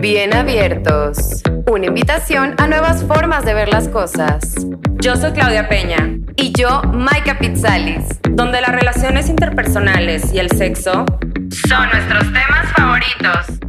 Bien abiertos. Una invitación a nuevas formas de ver las cosas. Yo soy Claudia Peña. Y yo, Maika Pizzalis. Donde las relaciones interpersonales y el sexo son nuestros temas favoritos.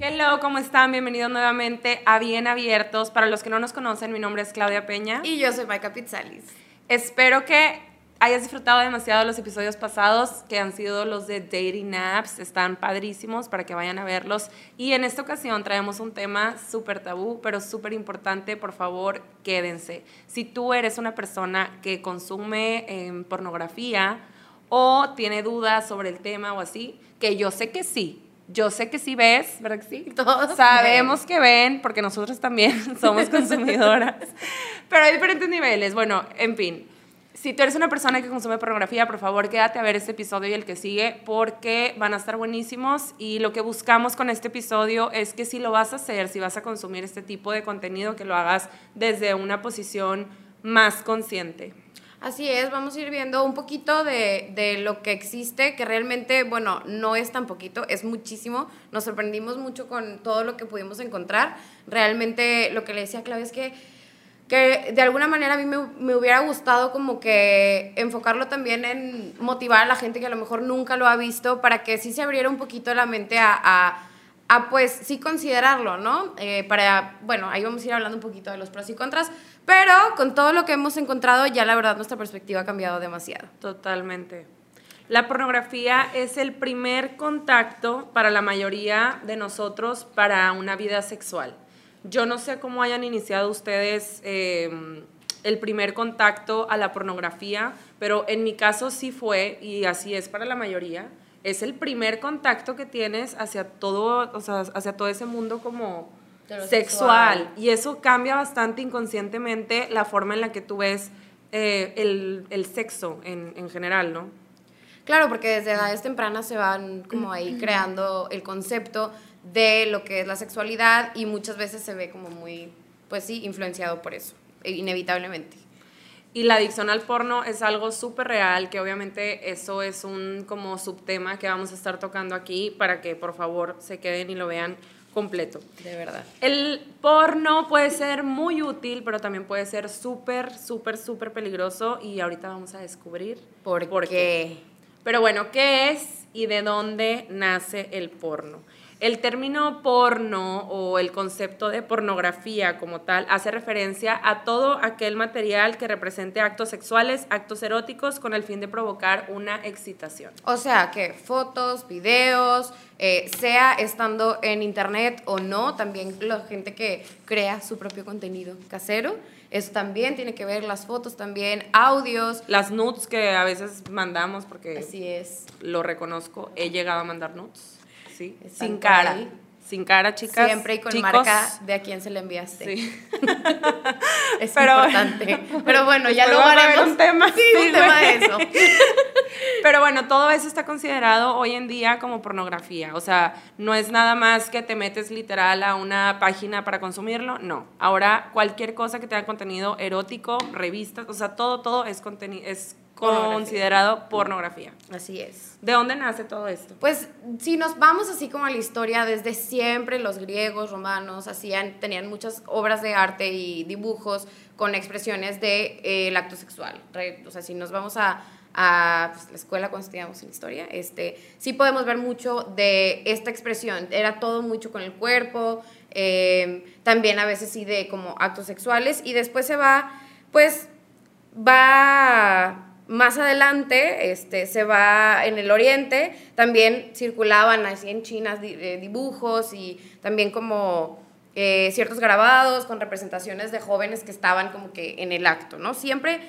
Hello, ¿cómo están? Bienvenidos nuevamente a Bien Abiertos. Para los que no nos conocen, mi nombre es Claudia Peña. Y yo soy Maika Pizzalis. Espero que hayas disfrutado demasiado los episodios pasados, que han sido los de Dating Apps, están padrísimos para que vayan a verlos. Y en esta ocasión traemos un tema súper tabú, pero súper importante, por favor, quédense. Si tú eres una persona que consume em, pornografía o tiene dudas sobre el tema o así, que yo sé que sí, yo sé que sí ves, ¿verdad que sí? Todos Sabemos que ven, porque nosotros también somos consumidoras. Pero hay diferentes niveles. Bueno, en fin si tú eres una persona que consume pornografía, por favor quédate a ver este episodio y el que sigue porque van a estar buenísimos y lo que buscamos con este episodio es que si lo vas a hacer, si vas a consumir este tipo de contenido, que lo hagas desde una posición más consciente. Así es, vamos a ir viendo un poquito de, de, lo que existe, que realmente, bueno, no es tan poquito, es muchísimo. Nos sorprendimos mucho con todo lo que pudimos encontrar. Realmente lo que le decía a Claudia es que que de alguna manera a mí me, me, hubiera gustado como que enfocarlo también en motivar a la gente que a lo mejor nunca lo ha visto para que sí se abriera un poquito la mente a, a, pues sí considerarlo, ¿no? Eh, para, bueno, ahí vamos a ir hablando un poquito de los pros y contras, pero con todo lo que hemos encontrado ya la verdad nuestra perspectiva ha cambiado demasiado. Totalmente. La pornografía es el primer contacto para la mayoría de nosotros para una vida sexual. Yo no sé cómo hayan iniciado ustedes em, el primer contacto a la pornografía, pero en mi caso sí fue, y así es para la mayoría, es el primer contacto que tienes hacia todo, o sea, hacia todo ese mundo como sexual. Y eso cambia bastante inconscientemente la forma en la que tú ves eh, el, el, sexo en, en general, ¿no? Claro, porque desde edades tempranas se van como ahí creando el concepto de lo que es la sexualidad y muchas veces se ve como muy, pues sí, influenciado por eso, e inevitablemente. Y la adicción al porno es algo súper real, que obviamente eso es un como subtema que vamos a estar tocando aquí para que por favor se queden y lo vean completo. De verdad. El porno puede ser muy útil, pero también puede ser súper, súper, súper peligroso y ahorita vamos a descubrir por, por qué. Pero bueno, ¿qué es y de dónde nace el porno? El término porno o el concepto de pornografía como tal hace referencia a todo aquel material que represente actos sexuales, actos eróticos con el fin de provocar una excitación. O sea, que fotos, videos, eh, sea estando en internet o no, también la gente que crea su propio contenido casero. Eso también tiene que ver las fotos, también audios. Las nudes que a veces mandamos, porque Así es. lo reconozco, he llegado a mandar nudes sin cara. Sin cara, chicas. Siempre y con marca de a quién se le enviaste. Sí. es Pero, importante. Pero bueno, ya lo haremos. un tema. Sí, un tema de eso. Pero bueno, todo eso está considerado hoy en día como pornografía. O sea, no es nada más que te metes literal a una página para consumirlo. No. Ahora, cualquier cosa que tenga contenido erótico, revistas, o sea, todo, todo es contenido, considerado pornografía. Así es. ¿De dónde nace todo esto? Pues si nos vamos así como a la historia, desde siempre los griegos, romanos, hacían, tenían muchas obras de arte y dibujos con expresiones del de, eh, acto sexual. O sea, si nos vamos a, a pues, la escuela cuando estudiamos en historia, este, sí podemos ver mucho de esta expresión. Era todo mucho con el cuerpo, eh, también a veces sí de como actos sexuales y después se va, pues va más adelante este, se va en el oriente, también circulaban así en China eh, dibujos y también como eh, ciertos grabados con representaciones de jóvenes que estaban como que en el acto, ¿no? Siempre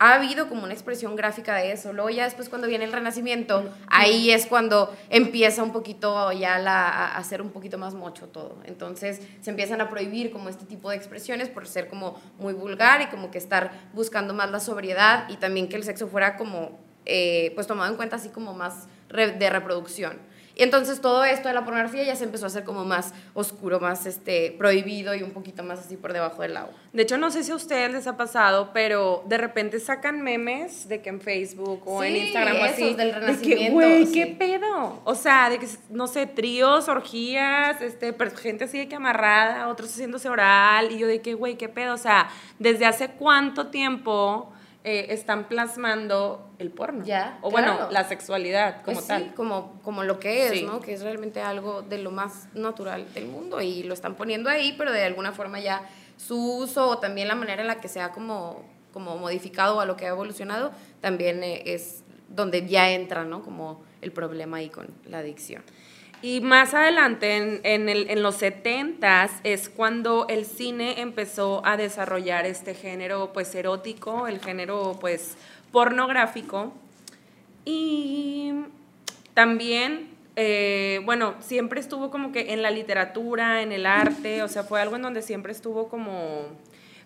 ha habido como una expresión gráfica de eso. Luego ya después cuando viene el Renacimiento, ahí es cuando empieza un poquito ya la, a hacer un poquito más mocho todo. Entonces se empiezan a prohibir como este tipo de expresiones por ser como muy vulgar y como que estar buscando más la sobriedad y también que el sexo fuera como, eh, pues tomado en cuenta así como más de reproducción. Y entonces todo esto de la pornografía ya se empezó a hacer como más oscuro, más este, prohibido y un poquito más así por debajo del agua. De hecho, no sé si a ustedes les ha pasado, pero de repente sacan memes de que en Facebook o en Instagram o así. del renacimiento. güey, ¿qué pedo? O sea, de que, no sé, tríos, orgías, este, gente así de que amarrada, otros haciéndose oral. Y yo de que, güey, qué pedo. O sea, ¿desde hace cuánto tiempo eh, están plasmando el porno? Ya, O bueno, la sexualidad como Pues tal. sí, como, como lo que es, Sí. ¿no? Que es realmente algo de lo más natural del mundo y lo están poniendo ahí, pero de alguna forma ya su uso o también la manera en la que se ha como, como modificado o a lo que ha evolucionado también eh, es donde ya entra, ¿no? Como el problema ahí con la adicción. Y más adelante, en, en, el- en los 70 es cuando el cine empezó a desarrollar este género pues erótico, el género pues pornográfico. Y también, eh, bueno, siempre estuvo como que en la literatura, en el arte, o sea, fue algo en donde siempre estuvo como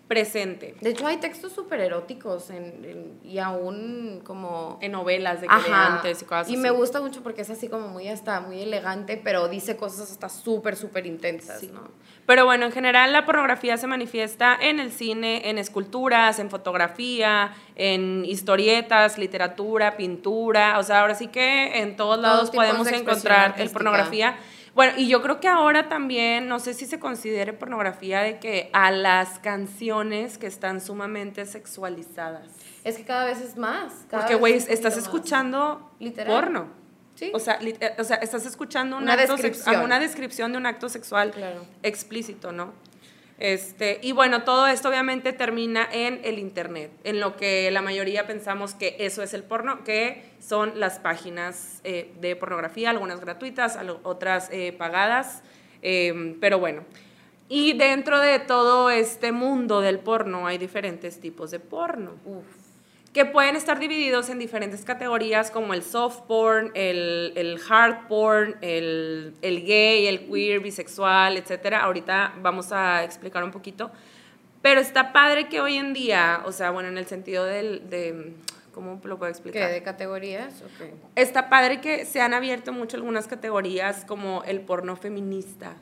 presente. De hecho, hay textos súper eróticos en- en- y aún como... En novelas de antes y cosas Y así. me gusta mucho porque es así como muy hasta muy elegante, pero dice cosas hasta súper, súper intensas, Sí. ¿no? Pero bueno, en general la pornografía se manifiesta en el cine, en esculturas, en fotografía, en historietas, literatura, pintura, o sea, ahora sí que en todos lados podemos encontrar el pornografía. Bueno, y yo creo que ahora también, no sé si se considere pornografía de que a las canciones que están sumamente sexualizadas. Es que cada vez es más. cada Porque, güey, es estás escuchando Literal. porno. Sí. O sea, eh, o sea, estás escuchando un Una acto descripción. una descripción de un acto sexual Claro. explícito, ¿no? Este, y bueno, todo esto obviamente termina en el internet, en lo que la mayoría pensamos que eso es el porno, que son las páginas eh, de pornografía, algunas gratuitas, otras eh, pagadas, eh, pero bueno. Y dentro de todo este mundo del porno hay diferentes tipos de porno Uf. Que pueden estar divididos en diferentes categorías como el soft porn, el, el hard porn, el, el gay, el queer, bisexual, etc. Ahorita vamos a explicar un poquito. Pero está padre que hoy en día, o sea, bueno, en el sentido del, de, ¿cómo lo puedo ¿Qué? explicar? ¿De categorías? Ok. Está padre que se han abierto mucho algunas categorías como el porno feminista.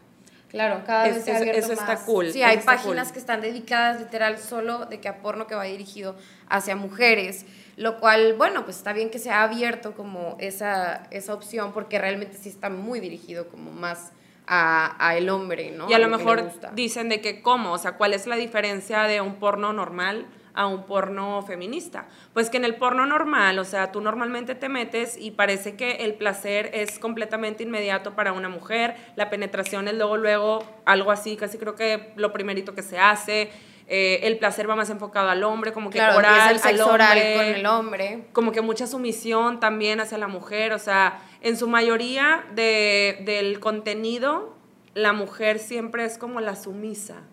Claro, cada Es- vez se ha abierto eso está más. cool, Sí, eso hay páginas cool. que están dedicadas literal solo de que a porno que va dirigido hacia mujeres, lo cual, bueno, pues está bien que se ha abierto como esa, esa opción porque realmente sí está muy dirigido como más a, a el hombre, ¿no? Y a lo le mejor dicen de que cómo, o sea, cuál es la diferencia de un porno normal a un porno feminista. Pues que en el porno normal, o sea, tú normalmente te metes y parece que el placer es completamente inmediato para una mujer, la penetración es luego, luego, algo así, casi creo que lo primerito que se hace, eh, el placer va más enfocado al hombre, como que Claro, oral, el sexo al oral hombre con el hombre. como que mucha sumisión también hacia la mujer, o sea, en su mayoría de, del contenido, la mujer siempre es como la sumisa.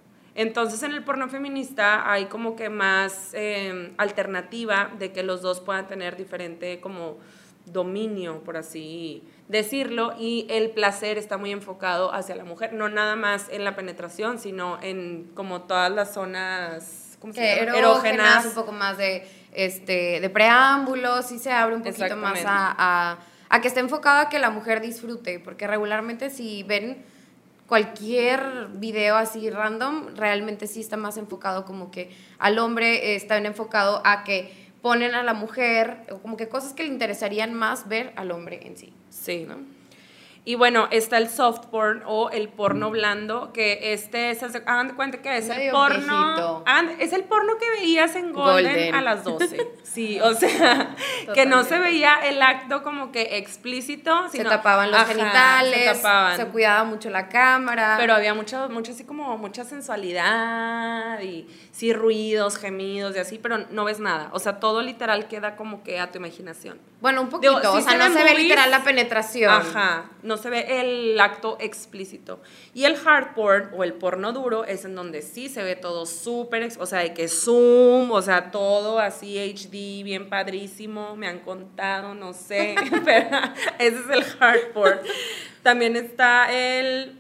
Entonces en el porno feminista hay como que más eh, alternativa de que los dos puedan tener diferente como dominio, por así decirlo, y el placer está muy enfocado hacia la mujer, no nada más en la penetración, sino en como todas las zonas ¿cómo se que llama? erógenas, un poco más de, este, de preámbulos, sí se abre un poquito más a, a, a que esté enfocado a que la mujer disfrute, porque regularmente si ven cualquier video así random, realmente sí está más enfocado como que al hombre eh, está bien enfocado a que ponen a la mujer, o como que cosas que le interesarían más ver al hombre en sí. Sí. ¿no? Y bueno, está el soft porn o el porno blando, que este es, hagan de cuenta que es el porno, hagan- es el porno que veías en Golden, Golden. a las 12. Sí, o sea, que no se veía el acto como que explícito, Se tapaban los ajá, genitales, se tapaban. se cuidaba mucho la cámara. Pero había mucho, mucho así como mucha sensualidad y sí ruidos, gemidos y así, pero no ves nada. O sea, todo literal queda como que a tu imaginación. bueno, un poquito, Digo, sí o sea, se no se ve literal la penetración. Ajá, no se ve el acto explícito. Y el hard porn o el porno duro es en donde sí se ve todo súper, o sea, de que zoom, o sea, todo así HD, bien padrísimo, me han contado, no sé, pero ese es el hard porn. También está el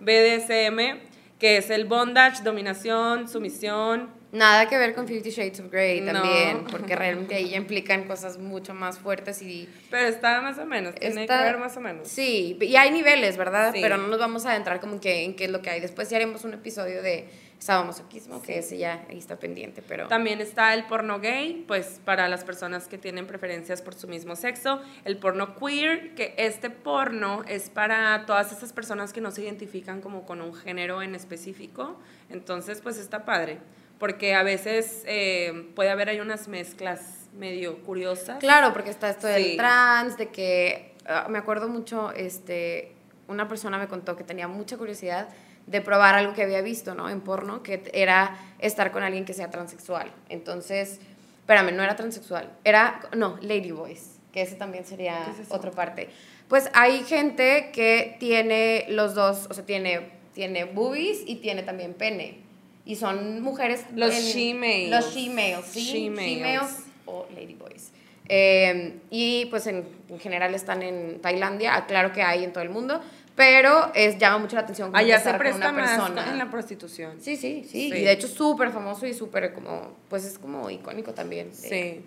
BDSM, que es el bondage, dominación, sumisión, Nada que ver con Fifty Shades of Grey No. también, porque realmente ahí ya implican cosas mucho más fuertes y... Pero está más o menos, tiene está- que ver más o menos. Sí, y hay niveles, ¿verdad? Sí. Pero no nos vamos a adentrar como que en qué es lo que hay. Después ya haremos un episodio de sadomasoquismo, que ese ya ahí está pendiente, pero... También está el porno gay, pues para las personas que tienen preferencias por su mismo sexo. El porno queer, que este porno es para todas esas personas que no se identifican como con un género en específico. Entonces, pues está padre. Porque a veces eh, puede haber ahí unas mezclas medio curiosas. Claro, porque está esto del Sí. trans, de que ah, me acuerdo mucho, este, una persona me contó que tenía mucha curiosidad de probar algo que había visto, ¿no? En porno, que era estar con alguien que sea transexual. Entonces, espérame, no era transexual, era, no, ladyboys, que ese también sería ¿Qué es otra parte. Pues hay gente que tiene los dos, o sea, tiene, tiene boobies y tiene también pene. Y son mujeres... Los en- she-males. Los she-males, ¿sí? She-males. She-males o ladyboys. Eh, y pues en, en general están en Tailandia, claro que hay en todo el mundo, pero es, llama mucho la atención Allá estar se presta una más persona. en la prostitución. Sí, sí, sí, Sí. Y de hecho es súper famoso y súper como, pues es como icónico también. Sí.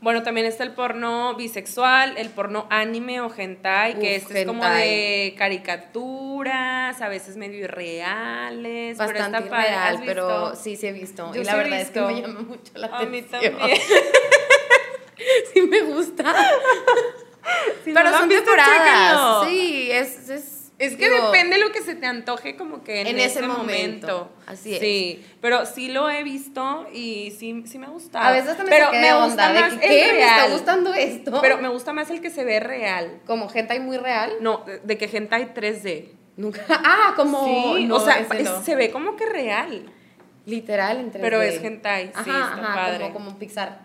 Bueno, también está el porno bisexual, el porno anime o hentai, que este es como de caricaturas, a veces medio irreales, pero Bastante está padre. ¿Has real, pero sí, sí he visto. Yo y la sí verdad es que me llama mucho la A mí atención. también. sí me gusta. Si pero son visto, temporadas. chéquenlo. Sí, es... Es, Es que digo, depende lo que se te antoje como que en, En ese, ese momento. momento. Así es. Sí, pero sí lo he visto y sí, sí me ha gustado. A veces me pero me de gusta onda de más que, el ¿qué? ¿Me está gustando esto? Pero me gusta más el que se ve real. Como hentai muy real. No, de- de que hentai 3D. Nunca. Ah, como. sí, no, o sea, ese es- no. se ve como que real. Literal en 3D. Pero es hentai, sí, Ajá, está ajá, padre. Como, como Pixar.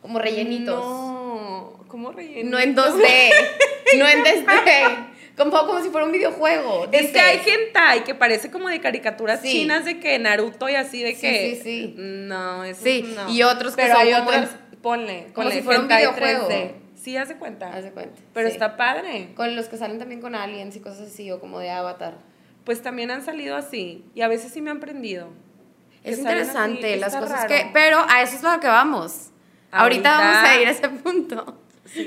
Como rellenitos. No, ¿cómo rellenitos? No en 2D. no en 2D. Como, como si fuera un videojuego. Es que hay dices. hentai que parece como de caricaturas Sí. chinas de que Naruto y así de Sí, que. sí, sí. No, eso Sí, no. y otros que Pero son hay como otros, ponle, como ponle si fuera un videojuego. 3D. Sí, haz de cuenta. Haz de cuenta. Pero sí. está padre. Con los que salen también con aliens y cosas así, o como de Avatar. Pues también han salido así. Y a veces sí me han prendido. Es Que interesante así, las cosas raro. que. Pero a eso es lo que vamos. Ahorita, Ahorita- vamos a ir a ese punto.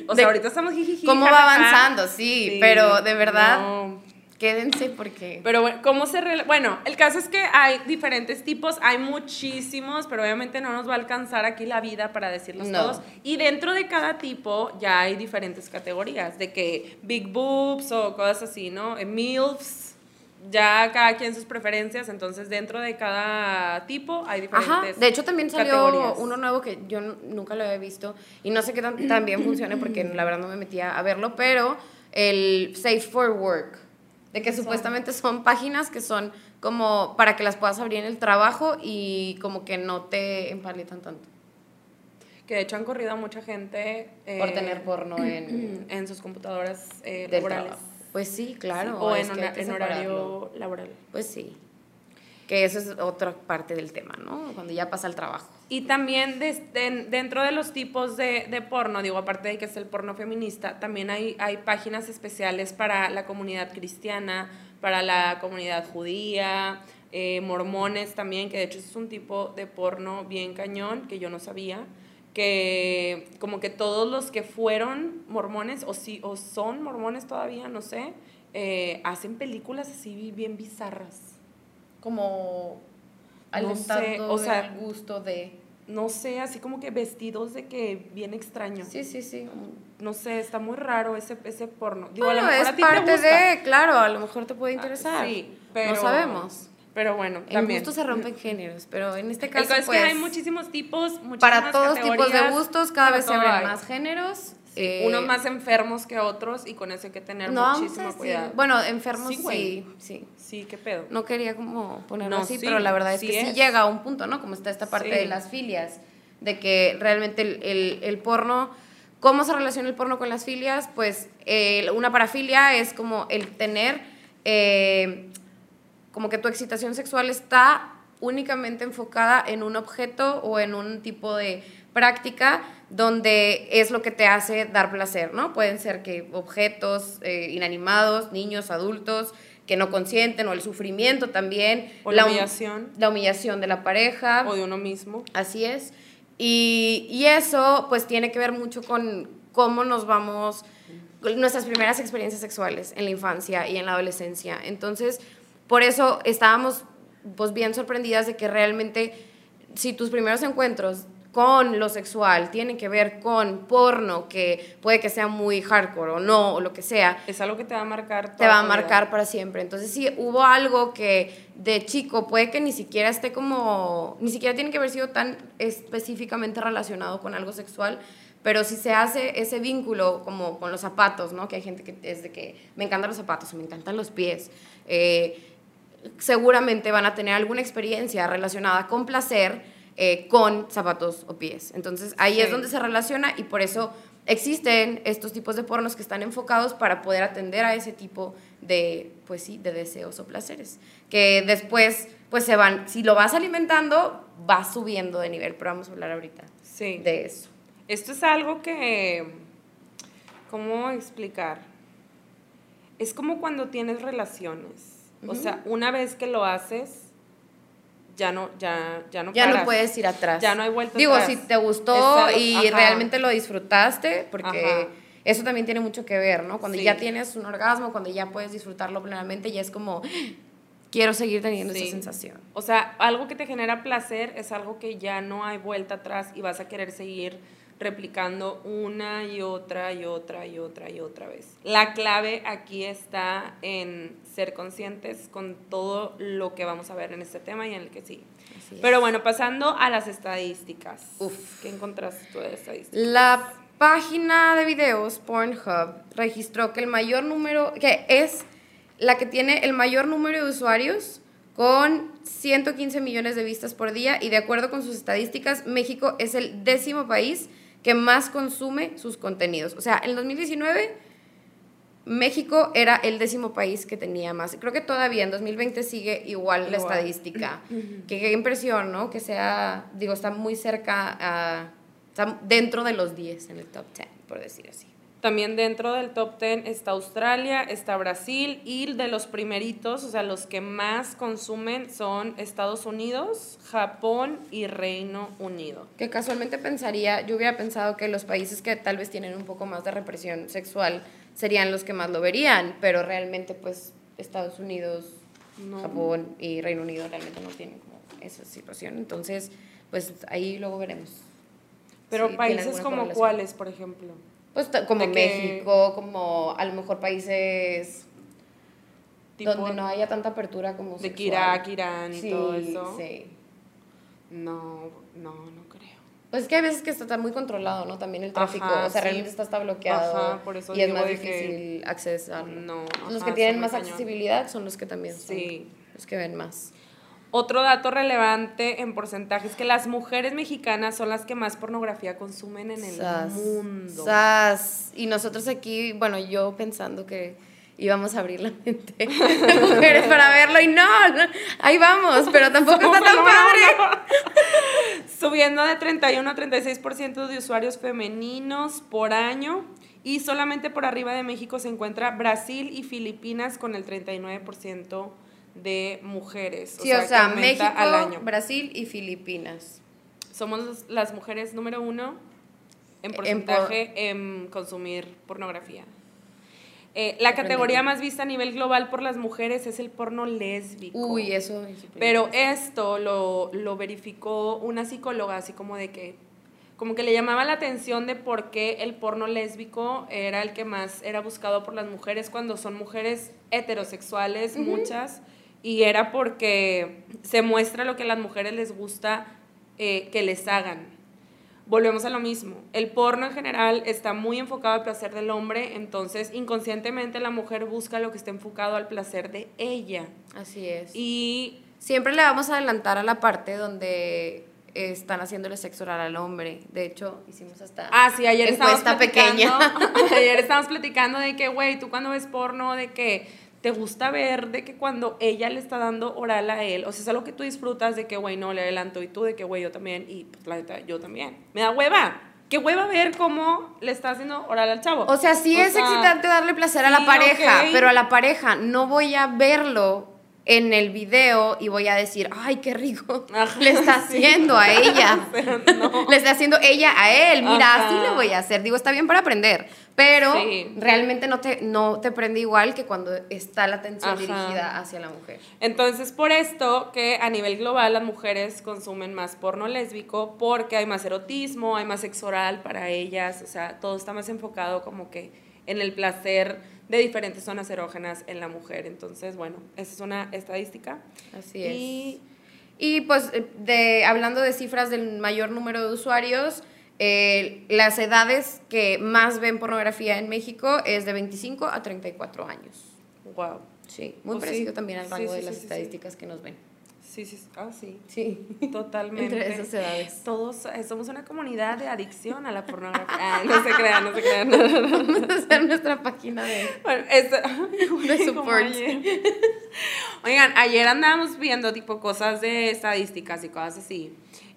O De sea, ahorita estamos jijiji. ¿Cómo va avanzando? Sí, pero de verdad, no. quédense porque. Pero bueno, ¿cómo se Bueno, el caso es que hay diferentes tipos, hay muchísimos, pero obviamente no nos va a alcanzar aquí la vida para decirlos No. todos. Y dentro de cada tipo ya hay diferentes categorías, de que big boobs o cosas así, ¿no? Eh, MILFs, ya cada quien sus preferencias, entonces dentro de cada tipo hay diferentes Ajá, de hecho también salió categorías. uno nuevo que yo nunca lo había visto y no sé qué tan, tan bien funcione porque la verdad no me metía a verlo, pero el Safe for Work, de que supuestamente son páginas que son como para que las puedas abrir en el trabajo y como que no te empaletan tanto Que de hecho han corrido a mucha gente por eh, tener porno en en sus computadoras eh, laborales. trabajo. Pues sí, claro. o en, horario laboral. Pues sí. Que eso es otra parte del tema, ¿no? Cuando ya pasa el trabajo. Y también den- dentro de los tipos de, de porno, digo, aparte de que es el porno feminista, también hay, hay páginas especiales para la comunidad cristiana, para la comunidad judía, eh, mormones también, que de hecho es un tipo de porno bien cañón que yo no sabía, que como que todos los que fueron mormones o, sí, o son mormones todavía, no sé, eh, hacen películas así bien bizarras. Como No alentando sé, o sea, el gusto de... no sé, así como que vestidos de que bien extraño. Sí, sí, sí. No sé, está muy raro ese, ese porno. Digo, Bueno, a lo mejor es a ti te parte gusta. de, claro, a lo mejor te puede interesar. Ah, sí, pero- No sabemos. Pero bueno, En también. gustos se rompen géneros, pero en este El caso, caso es pues, que hay muchísimos tipos, para todos tipos de gustos, cada vez se abren más géneros. Sí, eh, unos más enfermos que otros y con eso hay que tener no, muchísimo decir- cuidado. Bueno, enfermos Sí, sí, sí. Sí, qué pedo. No quería como ponerlo No, así, sí, pero la verdad es sí que sí es. llega a un punto, ¿no? Como está esta parte Sí. de las filias, de que realmente el, el- el porno, ¿cómo se relaciona el porno con las filias? Pues eh, una parafilia es como el tener, eh, como que tu excitación sexual está únicamente enfocada en un objeto o en un tipo de práctica donde es lo que te hace dar placer, ¿no? Pueden ser que objetos eh, inanimados, niños, adultos, que no consienten, o el sufrimiento también. O la humillación. La humillación de la pareja. O de uno mismo. Así es. Y, y eso pues tiene que ver mucho con cómo nos vamos, nuestras primeras experiencias sexuales en la infancia y en la adolescencia. Entonces, por eso estábamos pues bien sorprendidas de que realmente si tus primeros encuentros con lo sexual tienen que ver con porno, que puede que sea muy hardcore o no, o lo que sea. Es algo que te va a marcar. Te va a marcar para siempre. Entonces, si hubo algo que de chico puede que ni siquiera esté como, ni siquiera tiene que haber sido tan específicamente relacionado con algo sexual, pero si se hace ese vínculo como con los zapatos, ¿no? Que hay gente que es de que me encantan los zapatos me encantan los pies. Eh, seguramente van a tener alguna experiencia relacionada con placer eh, con zapatos o pies. Entonces ahí es donde se relaciona y por eso existen estos tipos de pornos que están enfocados para poder atender a ese tipo de, pues sí, de deseos o placeres. Que después, pues se van, si lo vas alimentando, va subiendo de nivel, pero vamos a hablar ahorita sí. de eso. Esto es algo que, ¿cómo explicar? Es como cuando tienes relaciones. O sea, una vez que lo haces, ya no, ya, ya no Ya no puedes ir atrás. Ya no hay vuelta Digo, atrás. si te gustó y realmente lo disfrutaste, porque eso también tiene mucho que ver, ¿no? Cuando ya tienes un orgasmo, cuando ya puedes disfrutarlo plenamente, ya es como, quiero seguir teniendo esa sensación. O sea, algo que te genera placer es algo que ya no hay vuelta atrás y vas a querer seguir replicando una y otra y otra y otra y otra vez. La clave aquí está en ser conscientes con todo lo que vamos a ver en este tema y en el que sí. Pero bueno, pasando a las estadísticas. Uf. ¿Qué encontraste tú de estadísticas? La página de videos Pornhub registró que el mayor número, que es la que tiene el mayor número de usuarios con 115 millones de vistas por día y de acuerdo con sus estadísticas, México es el décimo país que más consume sus contenidos. O sea, en 2019 México era el décimo país que tenía más. Creo que todavía en 2020 sigue igual, la estadística. que qué impresión, ¿no? Que sea, digo, está muy cerca, a, está dentro de los 10 en el top 10, por decir así. También dentro del top 10 está Australia, está Brasil y de los primeritos, o sea, los que más consumen son Estados Unidos, Japón y Reino Unido. Que casualmente pensaría, yo hubiera pensado que los países que tal vez tienen un poco más de represión sexual serían los que más lo verían, pero realmente pues Estados Unidos, Japón y Reino Unido realmente no tienen como esa situación. Entonces, pues ahí luego veremos. Pero países como cuáles, por ejemplo. Pues como México, como a lo mejor países donde no haya tanta apertura como De Irak, Irán y todo eso. Sí. No, no, no creo. Pues es que hay veces que está muy controlado, ¿no? También el tráfico, o sea, realmente está, está bloqueado Ajá, por eso y es más difícil accesar. No, los que tienen más accesibilidad son los que también son sí. los que ven más. Otro dato relevante en porcentaje es que las mujeres mexicanas son las que más pornografía consumen en el mundo. Sas. Y nosotros aquí, bueno, yo pensando que íbamos a abrir la mente de mujeres para verlo y no, ahí vamos, pero tampoco está tan padre. Subiendo de 31 a 36% de usuarios femeninos por año y solamente por arriba de México se encuentra Brasil y Filipinas con el 39% de mujeres. Sí, o sea, México, al año. Brasil y Filipinas. Somos las mujeres número uno en porcentaje en, consumir pornografía. Eh, la categoría más vista a nivel global por las mujeres es el porno lésbico. Uy, eso. Pero esto lo, lo verificó una psicóloga, así como de que como que le llamaba la atención de por qué el porno lésbico era el que más era buscado por las mujeres cuando son mujeres heterosexuales, muchas, y era porque se muestra lo que a las mujeres les gusta eh, que les hagan. Volvemos a lo mismo. El porno en general está muy enfocado al placer del hombre, entonces inconscientemente la mujer busca lo que esté enfocado al placer de ella. Así es. Y siempre le vamos a adelantar a la parte donde están haciéndole sexo oral al hombre. De hecho, hicimos hasta Ah, sí, ayer estábamos pequeña. ayer estábamos platicando de que, güey, tú cuando ves porno de que te gusta ver de que cuando ella le está dando oral a él, o sea, es algo que tú disfrutas de que, güey, no, le adelanto y tú de que, güey, yo también, y pues la neta, yo también. Me da hueva. qué hueva ver cómo le está haciendo oral al chavo. O sea, sí O es sea, excitante darle placer a la pareja, pero a la pareja no voy a verlo en el video y voy a decir, ay, qué rico Ajá, le está sí. haciendo a ella. O sea, no. Le está haciendo ella a él. Mira, Ajá. así le voy a hacer. Digo, está bien para aprender, pero Sí. realmente no te, no te prende igual que cuando está la atención Ajá. dirigida hacia la mujer. Entonces, por esto que a nivel global las mujeres consumen más porno lésbico porque hay más erotismo, hay más sexo oral para ellas, o sea, todo está más enfocado como que en el placer de diferentes zonas erógenas en la mujer. Entonces, bueno, esa es una estadística. Así es. Y Y pues, eh, de, hablando de cifras del mayor número de usuarios, eh, las edades que más ven pornografía en México es de 25 a 34 años. wow. Sí, muy Pues sí. parecido también al rango sí, de las estadísticas que nos ven. Sí, sí, ah, sí. Sí, Totalmente. entre esas edades. Todos eh, somos una comunidad de adicción a la pornografía. Ah, no se crean, no se crean. No, no, no. Vamos a hacer nuestra página de... Bueno, es- De support. ayer. Oigan, ayer andábamos viendo tipo cosas de estadísticas y cosas así.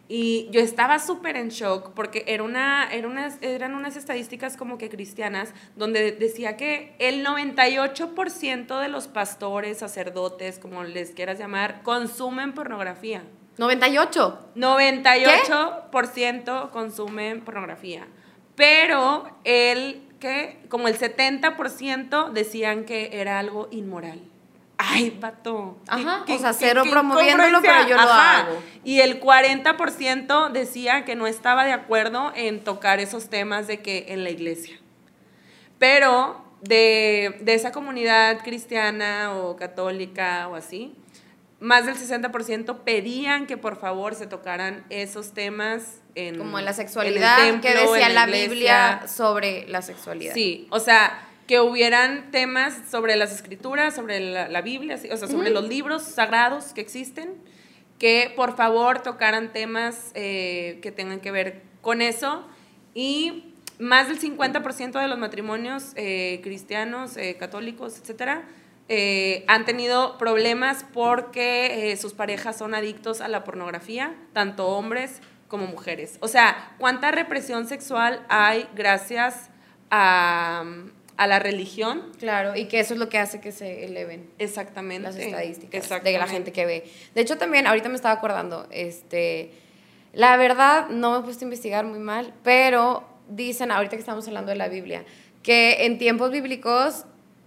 Y yo estaba súper en shock porque era una, era unas, eran unas estadísticas como que cristianas donde decía que el 98% de los pastores, sacerdotes, como les quieras llamar, consumen pornografía. 98. 98% consumen pornografía. Pero el que, como el 70% decían que era algo inmoral. Ay, vato. Ajá, ¿Qué- o sea, cero qué promoviéndolo, pero yo lo Ajá. hago. Y el 40% decía que no estaba de acuerdo en tocar esos temas de que en la iglesia. Pero de, de esa comunidad cristiana o católica o así, más del 60% pedían que por favor se tocaran esos temas en Como en la en sexualidad, templo, que decía en la. Biblia sobre la sexualidad. Sí, o sea, que hubieran temas sobre las escrituras, sobre la, la Biblia, o sea, sobre los libros sagrados que existen, que por favor tocaran temas eh, que tengan que ver con eso. Y más del 50% de los matrimonios eh, cristianos, eh, católicos, etcétera, eh, han tenido problemas porque eh, sus parejas son adictos a la pornografía, tanto hombres como mujeres. O sea, ¿cuánta represión sexual hay gracias a, a la religión? Claro, y que eso es lo que hace que se eleven Exactamente. las estadísticas de la Exactamente. gente que ve. De hecho, también, ahorita me estaba acordando, este, la verdad, no me he puesto a investigar muy mal, pero dicen, ahorita que estamos hablando de la Biblia, que en tiempos bíblicos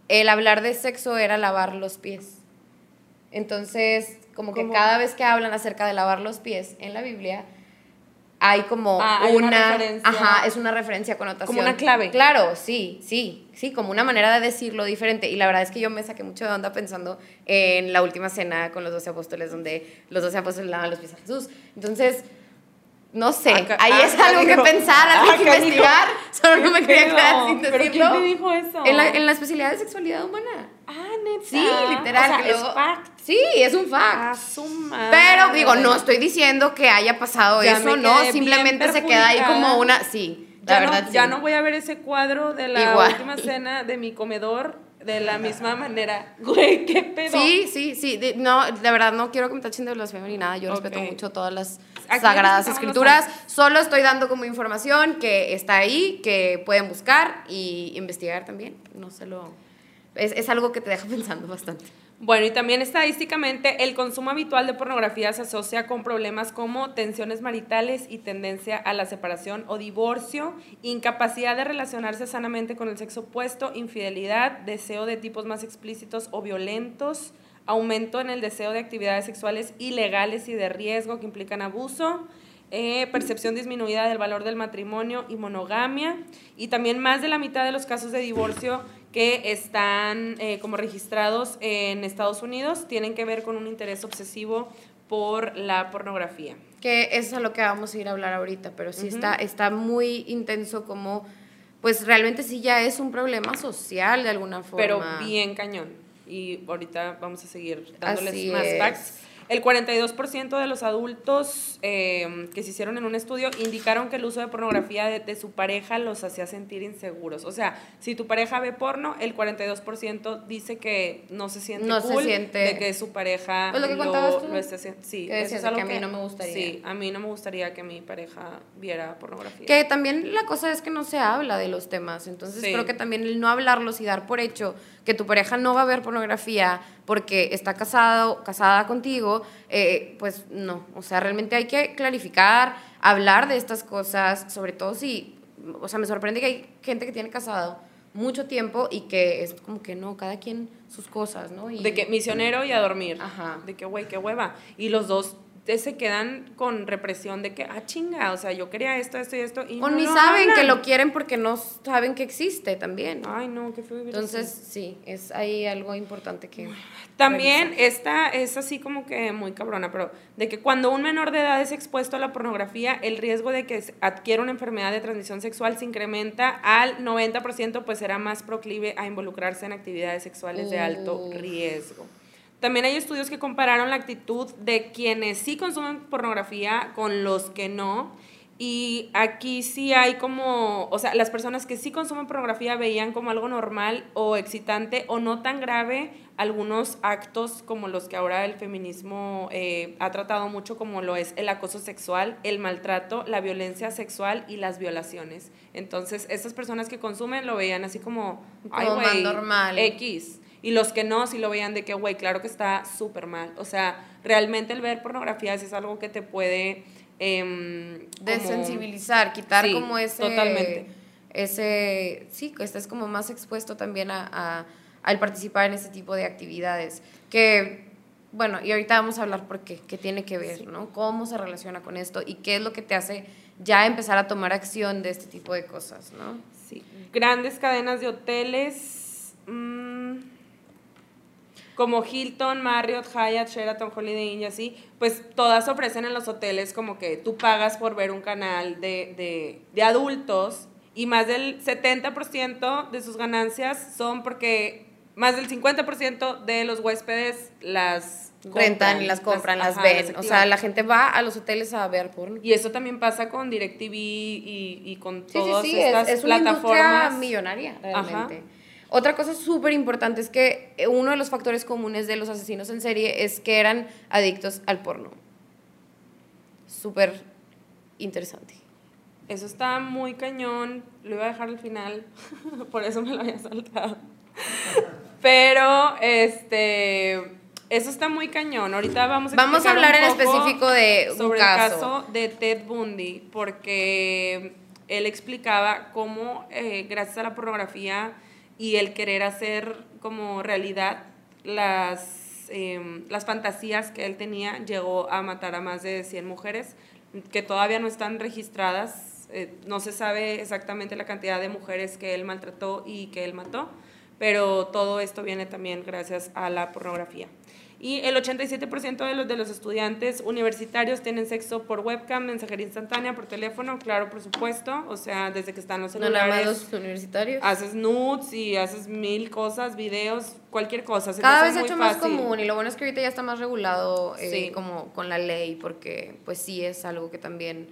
el hablar de sexo era lavar los pies. Entonces, como que cada vez que hablan acerca de lavar los pies en la Biblia, hay como Ah, hay una una, referencia. ajá, es una referencia connotación. Como una clave. Claro, sí, sí, sí, como una manera de decirlo diferente. Y la verdad es que yo me saqué mucho de onda pensando en la última cena con los doce apóstoles, donde los doce apóstoles lavan los pies a Jesús. Entonces, no sé, Acá- ahí ah, es algo que pensar, algo Ah, que investigar. Solo no me ¿Qué quería quedar sin ¿Pero decirlo. quién te dijo eso? En la, en la especialidad de sexualidad humana. Ah, neta. Sí, literal. O sea, que es fact. Sí, es un fact. Ah, su madre. Pero digo, no estoy diciendo que haya pasado Ya eso, no, simplemente se queda ahí como una, sí, la Ya, verdad no, sí. ya no voy a ver ese cuadro de la Igual. última cena de mi comedor de la misma manera. Güey, qué pedo. Sí, sí, sí, de- no, de verdad no quiero que me tachen de blasfemia ni nada, yo respeto mucho todas las Aquí sagradas escrituras, solo estoy dando como información que está ahí, que pueden buscar y investigar también, no se lo... Es, es algo que te deja pensando bastante. Bueno, y también estadísticamente el consumo habitual de pornografía se asocia con problemas como tensiones maritales y tendencia a la separación o divorcio, incapacidad de relacionarse sanamente con el sexo opuesto, infidelidad, deseo de tipos más explícitos o violentos, aumento en el deseo de actividades sexuales ilegales y de riesgo que implican abuso, eh, percepción disminuida del valor del matrimonio y monogamia, y también más de la mitad de los casos de divorcio que están eh, como registrados en Estados Unidos tienen que ver con un interés obsesivo por la pornografía. Que eso es a lo que vamos a ir a hablar ahorita, pero sí está, está muy intenso como, pues realmente sí ya es un problema social de alguna forma. Pero bien cañón. Y ahorita vamos a seguir dándoles Así más facts. El 42% de los adultos eh, que se hicieron en un estudio indicaron que el uso de pornografía de, su pareja los hacía sentir inseguros. O sea, si tu pareja ve porno, el 42% dice que no se siente no cool se siente... de que su pareja pues lo, que contabas tú, esté haciendo. Sí, eso es algo que a mí no me gustaría. Sí, a mí no me gustaría que mi pareja viera pornografía. Que también la cosa es que no se habla de los temas. Entonces creo que también el no hablarlos y dar por hecho que tu pareja no va a ver pornografía porque está casado, casada contigo, eh, pues no. O sea, realmente hay que clarificar, hablar de estas cosas, sobre todo si, o sea, me sorprende que hay gente que tiene casado mucho tiempo y que es como que no, cada quien sus cosas, ¿no? de que misionero y a dormir. Ajá. De que, güey, qué hueva. Y los dos se quedan con represión de que, ah, chinga, o sea, yo quería esto, esto y esto. Y o ni saben que lo quieren porque no saben que existe también. Ay, no, qué feo. Entonces, sí, es ahí algo importante que... También esta es así como que muy cabrona, pero de que cuando un menor de edad es expuesto a la pornografía, el riesgo de que adquiera una enfermedad de transmisión sexual se incrementa al 90%, pues será más proclive a involucrarse en actividades sexuales de alto riesgo. También hay estudios que compararon la actitud de quienes sí consumen pornografía con los que no. Y aquí sí hay como, o sea, las personas que sí consumen pornografía veían como algo normal o excitante o no tan grave algunos actos como los que ahora el feminismo eh, ha tratado mucho, como lo es el acoso sexual, el maltrato, la violencia sexual y las violaciones. Entonces, estas personas que consumen lo veían así como, ay, güey, normal. X. Y los que no, sí lo veían de que, güey, claro que está súper mal. O sea, realmente el ver pornografía es algo que te puede... Eh, Desensibilizar, quitar como ese... Totalmente. Ese, sí, que estés como más expuesto también a, al participar en ese tipo de actividades. Que, bueno, y ahorita vamos a hablar por qué, qué tiene que ver, ¿no? Cómo se relaciona con esto y qué es lo que te hace ya empezar a tomar acción de este tipo de cosas, ¿no? Sí. Grandes cadenas de hoteles. Mmm, como Hilton, Marriott, Hyatt, Sheraton, Holiday Inn y así, pues todas ofrecen en los hoteles como que tú pagas por ver un canal de, adultos y más del 70% de sus ganancias son porque más del 50% de los huéspedes las rentan y las compran, las, ven. o sea, la gente va a los hoteles a ver porno. Y eso también pasa con DirecTV y, y con todas estas es, es plataformas. Una millonaria, realmente. Otra cosa súper importante es que eh, uno de los factores comunes de los asesinos en serie es que eran adictos al porno. Súper interesante. Eso está muy cañón. Lo iba a dejar al final, por eso me lo había saltado. Pero, este, eso está muy cañón. Ahorita vamos a Vamos a hablar en específico de sobre el caso de Ted Bundy, porque él explicaba cómo, eh, gracias a la pornografía, y el querer hacer como realidad las, em, las fantasías que él tenía, llegó a matar a más de 100 mujeres que todavía no están registradas. Eh, no se sabe exactamente la cantidad de mujeres que él maltrató y que él mató, pero todo esto viene también gracias a la pornografía. Y el 87% de los, de los estudiantes universitarios tienen sexo por webcam, mensajería instantánea, por teléfono, claro, por supuesto. O sea, desde que están los celulares. No nada más los universitarios. Haces nudes y haces mil cosas, videos, cualquier cosa. Cada vez se ha hecho más común y lo bueno es que ahorita ya está más regulado eh, como con la ley porque pues sí es algo que también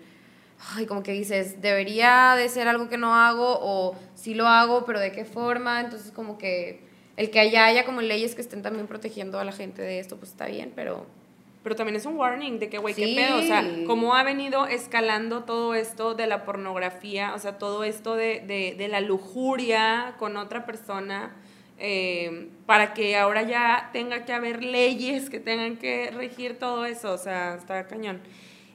ay, como que dices, debería de ser algo que no hago o sí lo hago, pero de qué forma, entonces como que el que haya, haya como leyes que estén también protegiendo a la gente de esto, pues está bien, pero... Pero también es un warning de que, güey, qué pedo, o sea, cómo ha venido escalando todo esto de la pornografía, o sea, todo esto de, de, de la lujuria con otra persona, eh, para que ahora ya tenga que haber leyes que tengan que regir todo eso, o sea, está cañón.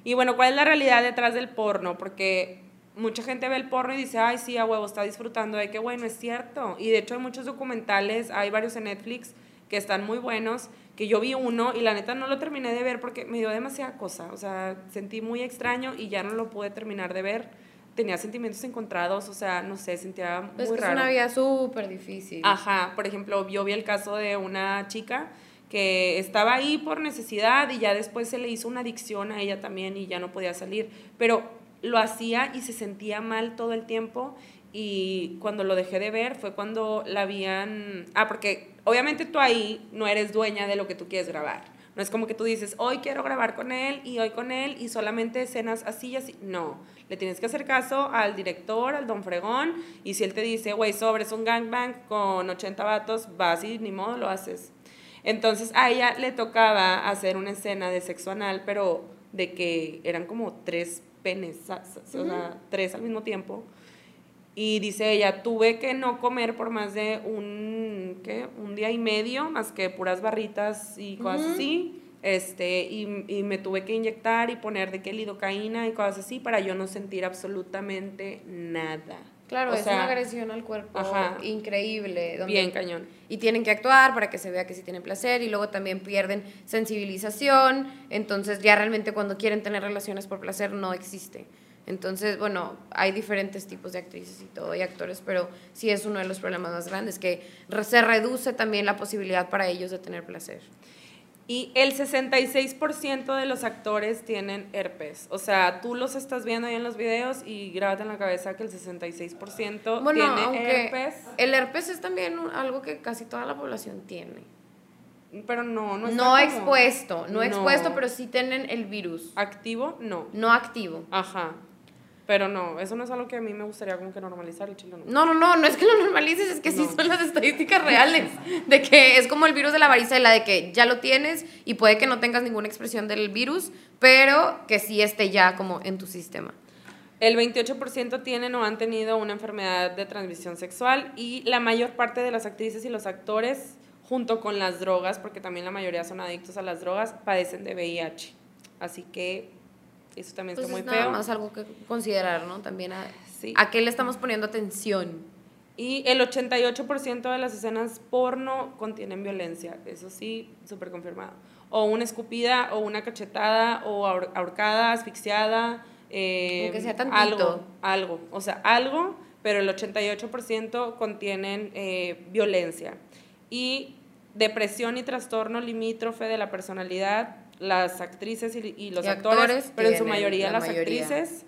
Y bueno, ¿cuál es la realidad detrás del porno? Porque mucha gente ve el porno y dice, ay, sí, a huevo, está disfrutando de que, bueno, es cierto. Y de hecho hay muchos documentales, hay varios en Netflix que están muy buenos, que yo vi uno y la neta no lo terminé de ver porque me dio demasiada cosa, o sea, sentí muy extraño y ya no lo pude terminar de ver. Tenía sentimientos encontrados, o sea, no sé, sentía pues muy Es una vida súper difícil. Ajá, por ejemplo, yo vi el caso de una chica que estaba ahí por necesidad y ya después se le hizo una adicción a ella también y ya no podía salir. Pero lo hacía y se sentía mal todo el tiempo y cuando lo dejé de ver fue cuando la habían... Ah, porque obviamente tú ahí no eres dueña de lo que tú quieres grabar. No es como que tú dices, hoy quiero grabar con él y hoy con él y solamente escenas así y así. No, le tienes que hacer caso al director, al don Fregón, y si él te dice, güey, sobres un gangbang con 80 vatos, vas y ni modo lo haces. Entonces a ella le tocaba hacer una escena de sexo anal, pero de que eran como tres penes, o sea, tres al mismo tiempo. Y dice ella, tuve que no comer por más de un, ¿qué? un día y medio, más que puras barritas y cosas así. Este, y, y, me tuve que inyectar y poner de que lidocaína y cosas así para yo no sentir absolutamente nada. Claro, es una agresión al cuerpo increíble. bien cañón. Y tienen que actuar para que se vea que sí tienen placer y luego también pierden sensibilización. Entonces ya realmente cuando quieren tener relaciones por placer no existe. Entonces, bueno, hay diferentes tipos de actrices y todo, y actores, pero sí es uno de los problemas más grandes, que se reduce también la posibilidad para ellos de tener placer. Y el 66% de los actores tienen herpes. O sea, tú los estás viendo ahí en los videos y grábate en la cabeza que el 66% bueno, tiene herpes. El herpes es también algo que casi toda la población tiene. Pero no, no No expuesto, no, no expuesto, pero sí tienen el virus. ¿Activo? No. No activo. Ajá. Pero no, eso no es algo que a mí me gustaría como que normalizar el chile. No, no, no, no, es que lo normalices, es que sí son las estadísticas reales. De que es como el virus de la varicela, de que ya lo tienes y puede que no tengas ninguna expresión del virus, pero que sí esté ya como en tu sistema. El 28% tienen o han tenido una enfermedad de transmisión sexual y la mayor parte de las actrices y los actores, junto con las drogas, porque también la mayoría son adictos a las drogas, padecen de VIH. Así que eso también pues está muy es nada más algo que considerar, ¿no? También a, a qué le estamos poniendo atención. Y el 88% de las escenas porno contienen violencia, eso sí, súper confirmado. O una escupida, o una cachetada, o ahorcada, asfixiada. Eh, que sea tantito. Algo, algo, o sea, algo, pero el 88% contienen eh, violencia. Y depresión y trastorno limítrofe de la personalidad las actrices y, los actores, pero en su mayoría las actrices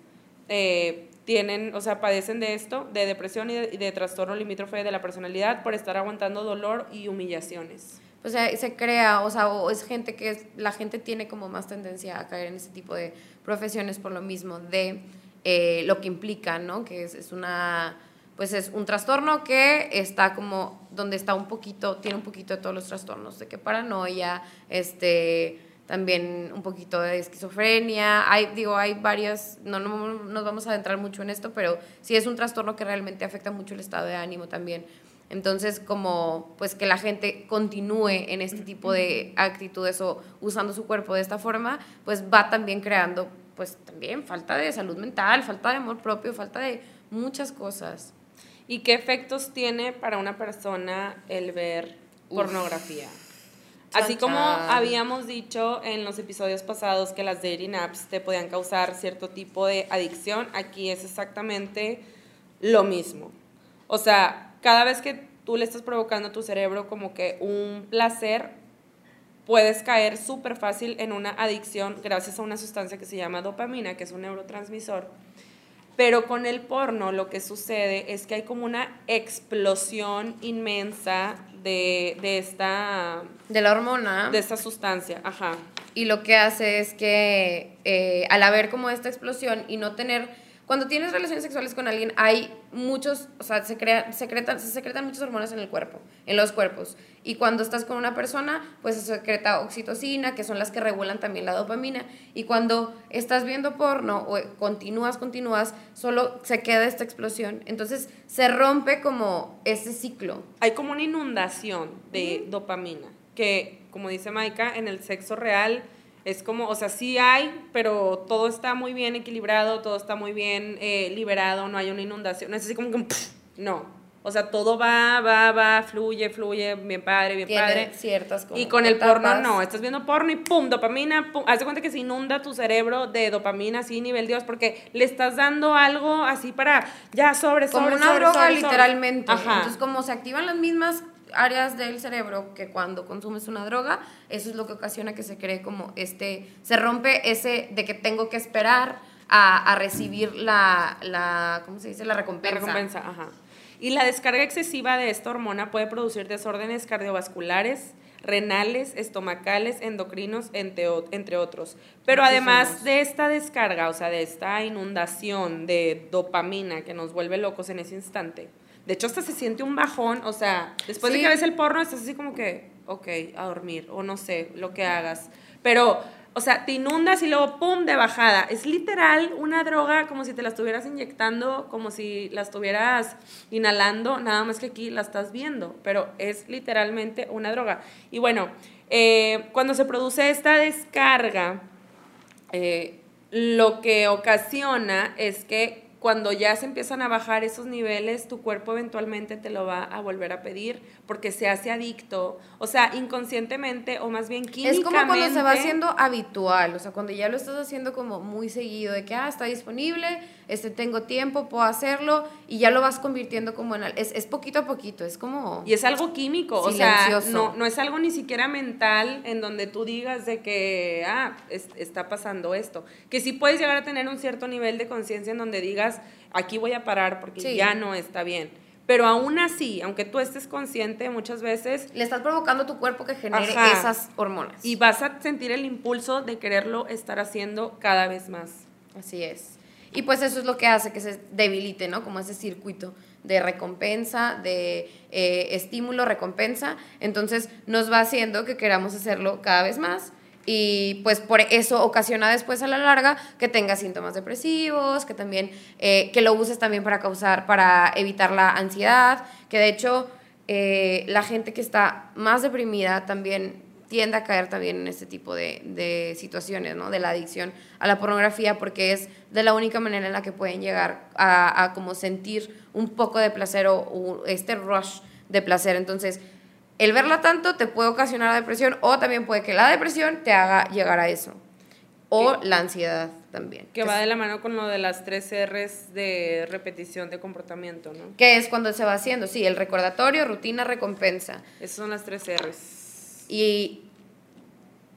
eh, tienen, o sea, padecen de esto, de depresión y de, trastorno limítrofe de la personalidad por estar aguantando dolor y humillaciones. O sea, se crea, o sea, o es gente que es, la gente tiene como más tendencia a caer en ese tipo de profesiones por lo mismo de eh, lo que implica, ¿no? Que es, es una pues es un trastorno que está como donde está un poquito, tiene un poquito de todos los trastornos, de que paranoia, este, también un poquito de esquizofrenia. Hay, digo, hay varias, no, no nos vamos a adentrar mucho en esto, pero sí es un trastorno que realmente afecta mucho el estado de ánimo también. Entonces, como pues que la gente continúe en este tipo de actitudes o usando su cuerpo de esta forma, pues va también creando pues también falta de salud mental, falta de amor propio, falta de muchas cosas. ¿Y qué efectos tiene para una persona el ver pornografía? Así como habíamos dicho en los episodios pasados que las dating apps te podían causar cierto tipo de adicción, aquí es exactamente lo mismo. O sea, cada vez que tú le estás provocando a tu cerebro como que un placer, puedes caer súper fácil en una adicción gracias a una sustancia que se llama dopamina, que es un neurotransmisor pero con el porno lo que sucede es que hay como una explosión inmensa de, de esta... De la hormona. De esta sustancia, ajá. Y lo que hace es que eh, al haber como esta explosión y no tener cuando tienes relaciones sexuales con alguien, hay muchos, o sea, se, crea, secretan, se secretan muchas hormonas en el cuerpo, en los cuerpos. Y cuando estás con una persona, pues se secreta oxitocina, que son las que regulan también la dopamina. Y cuando estás viendo porno o continúas, continúas, solo se queda esta explosión. Entonces se rompe como ese ciclo. Hay como una inundación de dopamina, que, como dice Maika, en el sexo real es como, o sea, sí hay, pero todo está muy bien equilibrado, todo está muy bien eh, liberado, no hay una inundación. No es así como que, no. O sea, todo va, va, va, fluye, fluye, bien padre, bien padre. ciertas cosas. Y con el porno no, estás viendo porno y pum, dopamina, pum. Haz de cuenta que se inunda tu cerebro de dopamina así nivel Dios porque le estás dando algo así para ya sobre, sobre, Como una droga literalmente. Entonces, como se activan las mismas áreas del cerebro que cuando consumes una droga, eso es lo que ocasiona que se cree como este, se rompe ese de que tengo que esperar a, a recibir la, la, ¿cómo se dice? La recompensa. La recompensa, ajá. Y la descarga excesiva de esta hormona puede producir desórdenes cardiovasculares, renales, estomacales, endocrinos, entre, entre otros. Pero además de esta descarga, o sea, de esta inundación de dopamina que nos vuelve locos en ese instante, de hecho hasta se siente un bajón, o sea, después de que ves el porno estás así como que, ok, a dormir, o no sé, lo que hagas. Pero o sea, te inundas y luego ¡pum! de bajada. Es literal una droga como si te la estuvieras inyectando, como si la estuvieras inhalando, nada más que aquí la estás viendo, pero es literalmente una droga. Y bueno, eh, cuando se produce esta descarga, eh, lo que ocasiona es que cuando ya se empiezan a bajar esos niveles, tu cuerpo eventualmente te lo va a volver a pedir porque se hace adicto, o sea, inconscientemente o más bien químicamente. Es como cuando se va haciendo habitual, o sea, cuando ya lo estás haciendo como muy seguido, de que, ah, está disponible, este, tengo tiempo, puedo hacerlo, y ya lo vas convirtiendo como en... Es, es poquito a poquito, es como... Y es algo químico, o sea, no, no es algo ni siquiera mental en donde tú digas de que, ah, está pasando esto. Que sí puedes llegar a tener un cierto nivel de conciencia en donde digas, aquí voy a parar porque ya no está bien. Pero aún así, aunque tú estés consciente, muchas veces... Le estás provocando a tu cuerpo que genere esas hormonas. Y vas a sentir el impulso de quererlo estar haciendo cada vez más. Así es. Y pues eso es lo que hace que se debilite, ¿no? Como ese circuito de recompensa, de eh, estímulo, recompensa. Entonces nos va haciendo que queramos hacerlo cada vez más y pues por eso ocasiona después a la larga que tengas síntomas depresivos, que también eh, que lo uses también para causar, para evitar la ansiedad, que de hecho eh, la gente que está más deprimida también tiende a caer también en este tipo de, de, situaciones, ¿no? De la adicción a la pornografía, porque es de la única manera en la que pueden llegar a, a como sentir un poco de placer o, este rush de placer. Entonces, el verla tanto te puede ocasionar depresión o también puede que la depresión te haga llegar a eso. O la ansiedad también. Que va de la mano con lo de las tres R's de repetición de comportamiento, ¿no? Que es cuando se va haciendo, sí, el recordatorio, rutina, recompensa. Esas son las tres R's. Y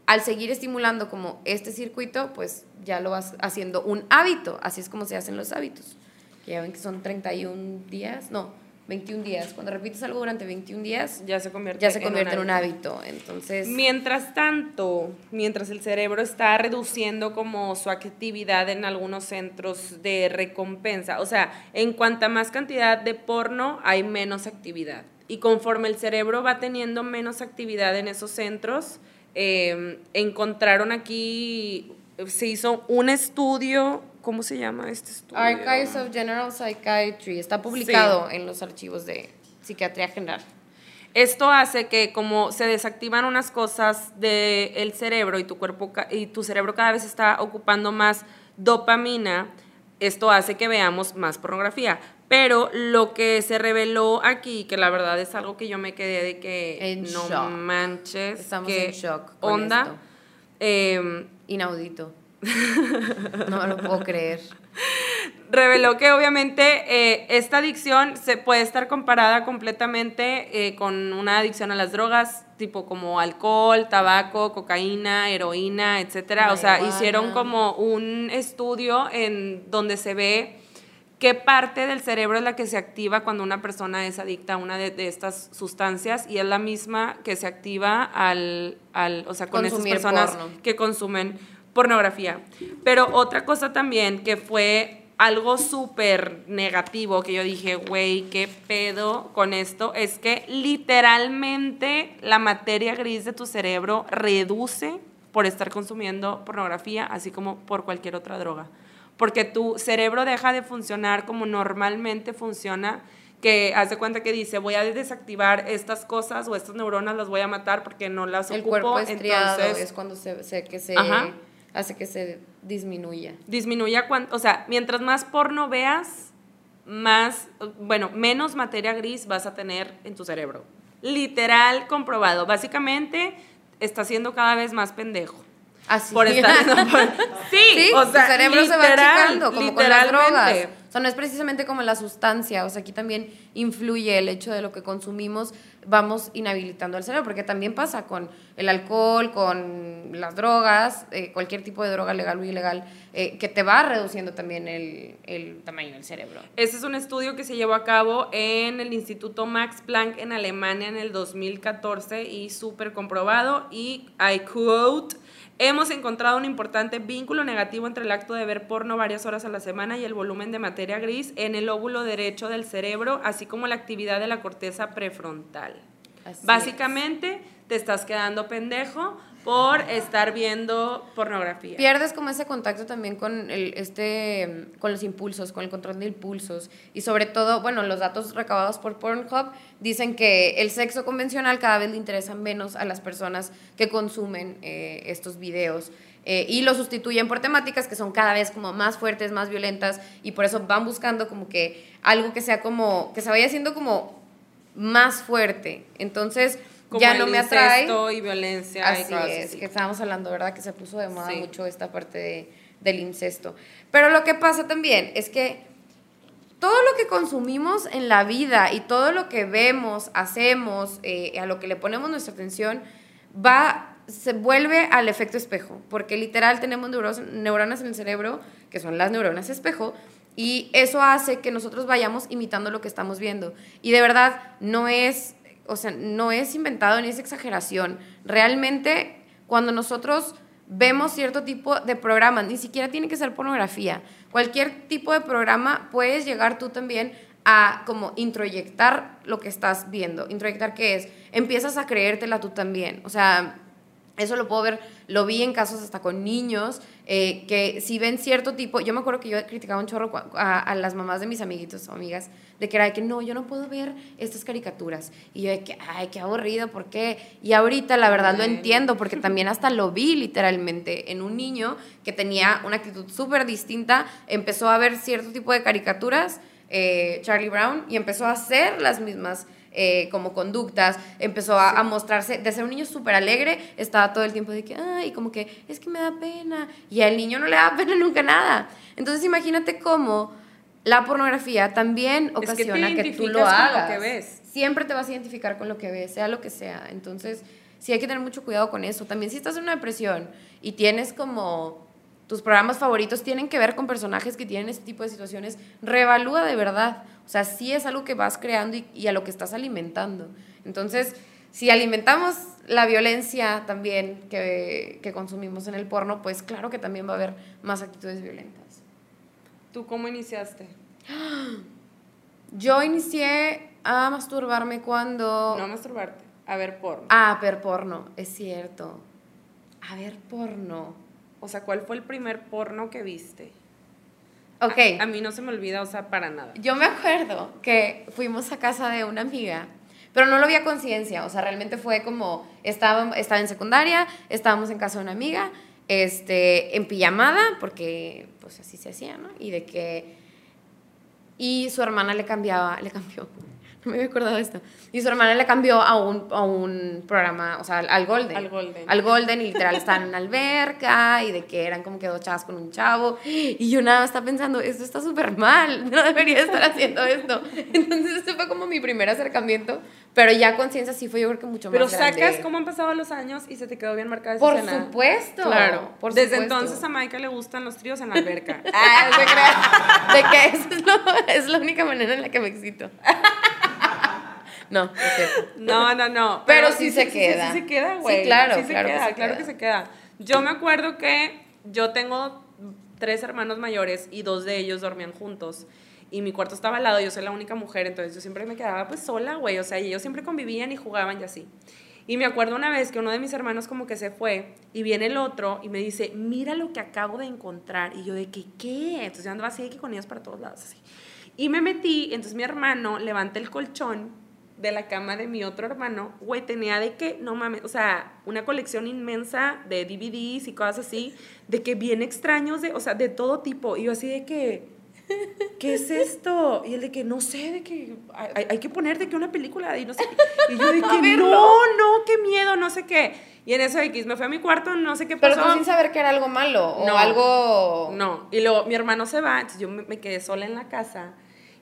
al seguir estimulando como este circuito, pues ya lo vas haciendo un hábito. Así es como se hacen los hábitos. Que ya ven que son 31 días, no, 21 días. Cuando repites algo durante 21 días, ya se convierte, ya se convierte en, un, hábito. Entonces, mientras tanto, mientras el cerebro está reduciendo como su actividad en algunos centros de recompensa, o sea, en cuanta más cantidad de porno hay menos actividad. Y conforme el cerebro va teniendo menos actividad en esos centros, eh, encontraron aquí, se hizo un estudio ¿Cómo se llama este estudio? Archives of General Psychiatry. Está publicado en los archivos de psiquiatría general. Esto hace que como se desactivan unas cosas del cerebro y tu cuerpo y tu cerebro cada vez está ocupando más dopamina, esto hace que veamos más pornografía. Pero lo que se reveló aquí, que la verdad es algo que yo me quedé de que no manches, estamos en shock. onda. Em, Inaudito. no lo puedo creer. Reveló que obviamente eh, esta adicción se puede estar comparada completamente eh, con una adicción a las drogas, tipo como alcohol, tabaco, cocaína, heroína, etcétera. O sea, hicieron como un estudio en donde se ve qué parte del cerebro es la que se activa cuando una persona es adicta a una de, estas sustancias y es la misma que se activa al, al o sea, con esas personas que consumen pornografía. Pero otra cosa también que fue algo súper negativo que yo dije, güey, qué pedo con esto, es que literalmente la materia gris de tu cerebro reduce por estar consumiendo pornografía, así como por cualquier otra droga. Porque tu cerebro deja de funcionar como normalmente funciona, que hace cuenta que dice, voy a desactivar estas cosas o estas neuronas las voy a matar porque no las El ocupo. cuerpo entonces, es cuando se, que se hace que se disminuya. Disminuya, o sea, mientras más porno veas, más, bueno, menos materia gris vas a tener en tu cerebro. Literal comprobado. Básicamente, está siendo cada vez más pendejo. Así. Por estar sí, o sea, cerebro se va achicando, como con las drogas. O sea, no es precisamente como la sustancia, o sea, aquí también influye el hecho de lo que consumimos, vamos inhabilitando al cerebro, porque también pasa con el alcohol, con las drogas, eh, cualquier tipo de droga legal o ilegal, eh, que te va reduciendo también el, el, tamaño del cerebro. Ese es un estudio que se llevó a cabo en el Instituto Max Planck en Alemania en el 2014 y súper comprobado y I quote Hemos encontrado un importante vínculo negativo entre el acto de ver porno varias horas a la semana y el volumen de materia gris en el óvulo derecho del cerebro, así como la actividad de la corteza prefrontal. Básicamente, te estás quedando pendejo por estar viendo pornografía. Pierdes como ese contacto también con, el, este, con los impulsos, con el control de impulsos. Y sobre todo, bueno, los datos recabados por Pornhub dicen que el sexo convencional cada vez le interesa menos a las personas que consumen eh, estos videos. Eh, y lo sustituyen por temáticas que son cada vez como más fuertes, más violentas, y por eso van buscando como que algo que sea como, que se vaya haciendo como más fuerte. Entonces, ya no me atrae. y violencia. Así es, que estábamos hablando, ¿verdad? Que se puso de moda mucho esta parte del incesto. Pero lo que pasa también es que todo lo que consumimos en la vida y todo lo que vemos, hacemos, eh, a lo que le ponemos nuestra atención, va, se vuelve al efecto espejo, porque literal tenemos neuronas en el cerebro, que son las neuronas espejo, y eso hace que nosotros vayamos imitando lo que estamos viendo. Y de verdad, no es o sea, no es inventado ni es exageración. Realmente, cuando nosotros vemos cierto tipo de programas, ni siquiera tiene que ser pornografía, cualquier tipo de programa puedes llegar tú también a como introyectar lo que estás viendo. Introyectar qué es? Empiezas a creértela tú también. O sea, eso lo puedo ver, lo vi en casos hasta con niños, eh, que si ven cierto tipo, yo me acuerdo que yo criticaba un chorro a, las mamás de mis amiguitos o amigas, de que era de que no, yo no puedo ver estas caricaturas. Y yo de que, ay, qué aburrido, ¿por qué? Y ahorita la verdad lo entiendo, porque también hasta lo vi literalmente en un niño que tenía una actitud súper distinta, empezó a ver cierto tipo de caricaturas, eh, Charlie Brown, y empezó a hacer las mismas eh, como conductas, empezó a, mostrarse, de ser un niño súper alegre, estaba todo el tiempo de que, ay, como que es que me da pena, y al niño no le da pena nunca nada. Entonces imagínate cómo la pornografía también ocasiona que, tú lo hagas. que ves. Siempre te vas a identificar con lo que ves, sea lo que sea. Entonces, sí hay que tener mucho cuidado con eso. También si estás en una depresión y tienes como tus programas favoritos tienen que ver con personajes que tienen este tipo de situaciones, reevalúa de verdad. O sea, sí es algo que vas creando y, a lo que estás alimentando. Entonces, si alimentamos la violencia también que, que, consumimos en el porno, pues claro que también va a haber más actitudes violentas. ¿Tú cómo iniciaste? Yo inicié a masturbarme cuando... No a masturbarte, a ver porno. Ah, a ver porno, es cierto. A ver porno. O sea, ¿cuál fue el primer porno que viste? Ok. A, mí no se me olvida, o sea, para nada. Yo me acuerdo que fuimos a casa de una amiga, pero no lo vi a conciencia, o sea, realmente fue como, estaba, estaba en secundaria, estábamos en casa de una amiga, este, en pijamada, porque pues así se hacía, ¿no? Y de que, y su hermana le cambiaba, le cambió me había acordado de esto. Y su hermana le cambió a un, a un programa, o sea, al Golden. Al Golden. Al Golden, y literal estaban en una alberca y de que eran como que dos chavas con un chavo. Y yo nada está pensando, esto está súper mal, no debería estar haciendo esto. Entonces, este fue como mi primer acercamiento. Pero ya conciencia sí fue yo creo que mucho más Pero sacas cómo han pasado los años y se te quedó bien marcada esa Por supuesto. Claro. Por Desde entonces a Maika le gustan los tríos en la alberca. ah, se. De que esa es, es la única manera en la que me excito. No, No, no, no. Pero, sí, se queda. Sí, se queda, güey. Sí, claro, sí se claro queda, que se claro queda. que se queda. Yo me acuerdo que yo tengo tres hermanos mayores y dos de ellos dormían juntos. Y mi cuarto estaba al lado, yo soy la única mujer, entonces yo siempre me quedaba pues sola, güey. O sea, y ellos siempre convivían y jugaban y así. Y me acuerdo una vez que uno de mis hermanos como que se fue y viene el otro y me dice, mira lo que acabo de encontrar. Y yo de que, ¿qué? Entonces yo andaba así de que con ellos para todos lados así. Y me metí, entonces mi hermano levanta el colchón de la cama de mi otro hermano, güey, tenía de que, no mames, o sea, una colección inmensa de DVDs y cosas así, de que bien extraños, de, o sea, de todo tipo. Y yo así de que, ¿qué es esto? Y él de que, no sé, de que hay, hay que poner de que una película, y no sé. Y yo de que, no, no, qué miedo, no sé qué. Y en eso X me fue a mi cuarto, no sé qué pasó. Pero tú sin saber que era algo malo o No. algo... No, y luego mi hermano se va, entonces yo me, me quedé sola en la casa.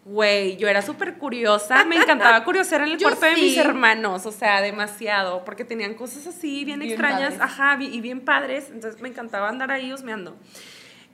Güey, yo era súper curiosa, me encantaba curiosear en el Yo cuarto de mis hermanos, o sea, demasiado, porque tenían cosas así bien, Bien extrañas, padres. ajá, y bien padres, entonces me encantaba andar ahí husmeando.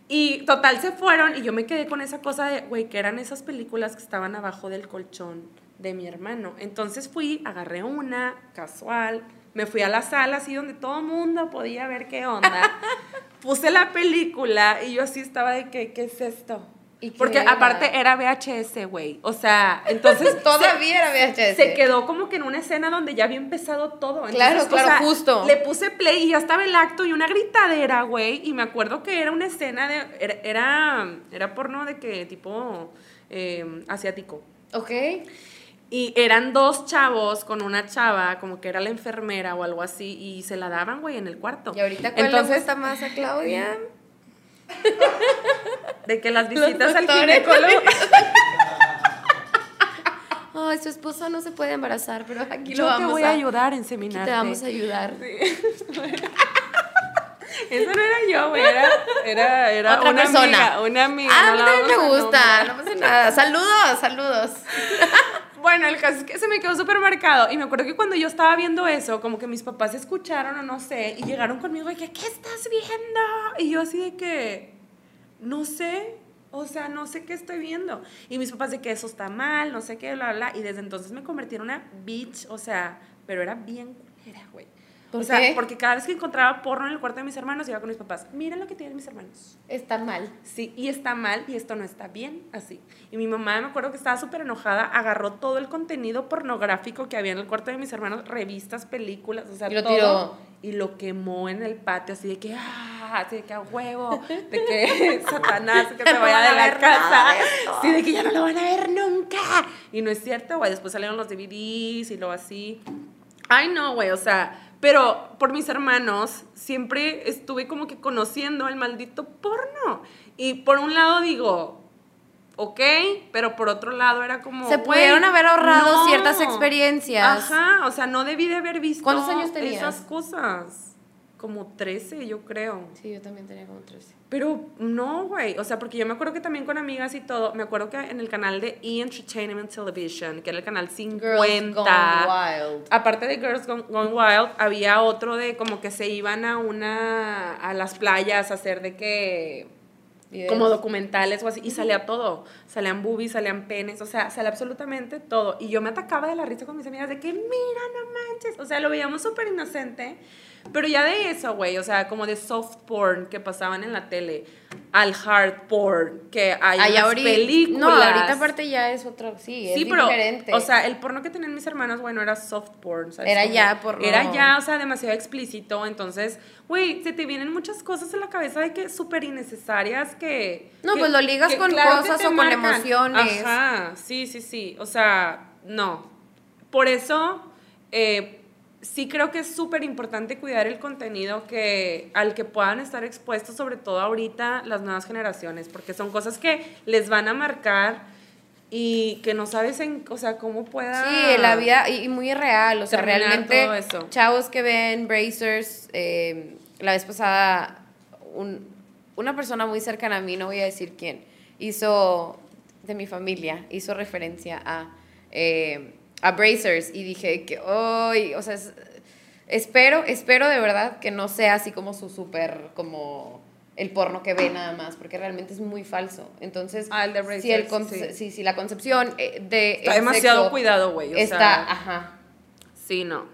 Y total se fueron y yo me quedé con esa cosa de, güey, que eran esas películas que estaban abajo del colchón de mi hermano. Entonces fui, agarré una, casual, me fui a la sala así donde todo el mundo podía ver qué onda. Puse la película y yo así estaba de que, ¿qué es esto? ¿Y qué Porque era? aparte era VHS, güey. O sea, entonces Todavía era VHS. se quedó como que en una escena donde ya había empezado todo. Claro, claro, justo. Le puse play y ya estaba el acto y una gritadera, güey. Y me acuerdo que era una escena de. Era, era, era porno de que tipo eh, asiático. Ok. Y eran dos chavos con una chava, como que era la enfermera o algo así, y se la daban, güey, en el cuarto. ¿Y ahorita cuál le gusta más a Claudia? De que las visitas al ginecólogo. Ay, su esposa no se puede embarazar, pero aquí Yo lo te vamos voy a, a ayudar a aquí inseminarte. te vamos a ayudar. Eso no era yo, güey, era, era, era Otra una persona. amiga, una amiga. Ah, a no mí la también me a gusta, no pasa nada. Saludos, saludos. Bueno, el caso es que se me quedó súper marcado. Y me acuerdo que cuando yo estaba viendo eso, como que mis papás escucharon o no sé, y llegaron conmigo y que, ¿qué estás viendo? Y yo así de que, no sé, o sea, no sé qué estoy viendo. Y mis papás de que eso está mal, no sé qué, bla, bla. Y desde entonces me convertí en una bitch, o sea, pero era bien culera, güey. ¿Por o sea, qué? porque cada vez que encontraba porno en el cuarto de mis hermanos, iba con mis papás, mira lo que tienen mis hermanos. Está mal. Sí, y está mal y esto no está bien así. Y mi mamá, me acuerdo que estaba súper enojada, agarró todo el contenido pornográfico que había en el cuarto de mis hermanos, revistas, películas, o sea, Y lo todo, tiró. y lo quemó en el patio, así de que, ah, así de que a huevo, de que Satanás, que se vaya de la casa, así de que ya no lo van a ver nunca. Y no es cierto, güey, después salieron los DVDs y luego así. Ay, no, güey, o sea, pero por mis hermanos siempre estuve como que conociendo el maldito porno. Y por un lado digo, ok, pero por otro lado era como... Se pudieron haber ahorrado no. ciertas experiencias. Ajá, o sea, no debí de haber visto ¿Cuántos años tenías? esas cosas. Como 13, yo creo. Sí, yo también tenía como 13. Pero no, güey. O sea, porque yo me acuerdo que también con amigas y todo, me acuerdo que en el canal de E! Entertainment Television, que era el canal 50, Girls Gone Wild. aparte de Girls Gone, Gone Wild, había otro de como que se iban a una, a las playas a hacer de que, Videos. como documentales o así, y salía todo. Salían boobies, salían penes, o sea, salía absolutamente todo. Y yo me atacaba de la risa con mis amigas de que, mira, no manches. O sea, lo veíamos súper inocente. Pero ya de eso, güey, o sea, como de soft porn que pasaban en la tele, al hard porn, que hay Ay, unas ahorita, películas. No, ahorita aparte ya es otro, sí, es Sí, pero, diferente. o sea, el porno que tenían mis hermanos, bueno, era soft porn, ¿sabes? Era Como- ya porno. Era ya, o sea, demasiado explícito, entonces, güey, se te vienen muchas cosas en la cabeza de que súper innecesarias que... No, que- pues lo ligas que con claro cosas o con marcan. emociones. Ajá, sí, sí, sí, o sea, no. Por eso, eh, sí creo que es súper importante cuidar el contenido que, al que puedan estar expuestos, sobre todo ahorita las nuevas generaciones, porque son cosas que les van a marcar y que no sabes en, o sea, cómo pueda... Sí, la vida, y, y muy real, o sea, realmente, todo eso. chavos que ven Brazers, eh, la vez pasada, un- una persona muy cercana a mí, no voy a decir quién, hizo, de mi familia, hizo referencia a, eh, a Brazers, y dije que, hoy, o sea, es- espero, espero de verdad que no sea así como su súper, como el porno que ve nada más, porque realmente es muy falso. Entonces, Ah, el de Brazers, si, el sí. si, si la concepción eh, de... Está demasiado sexo cuidado, güey, Está, sea, ajá, sí, no.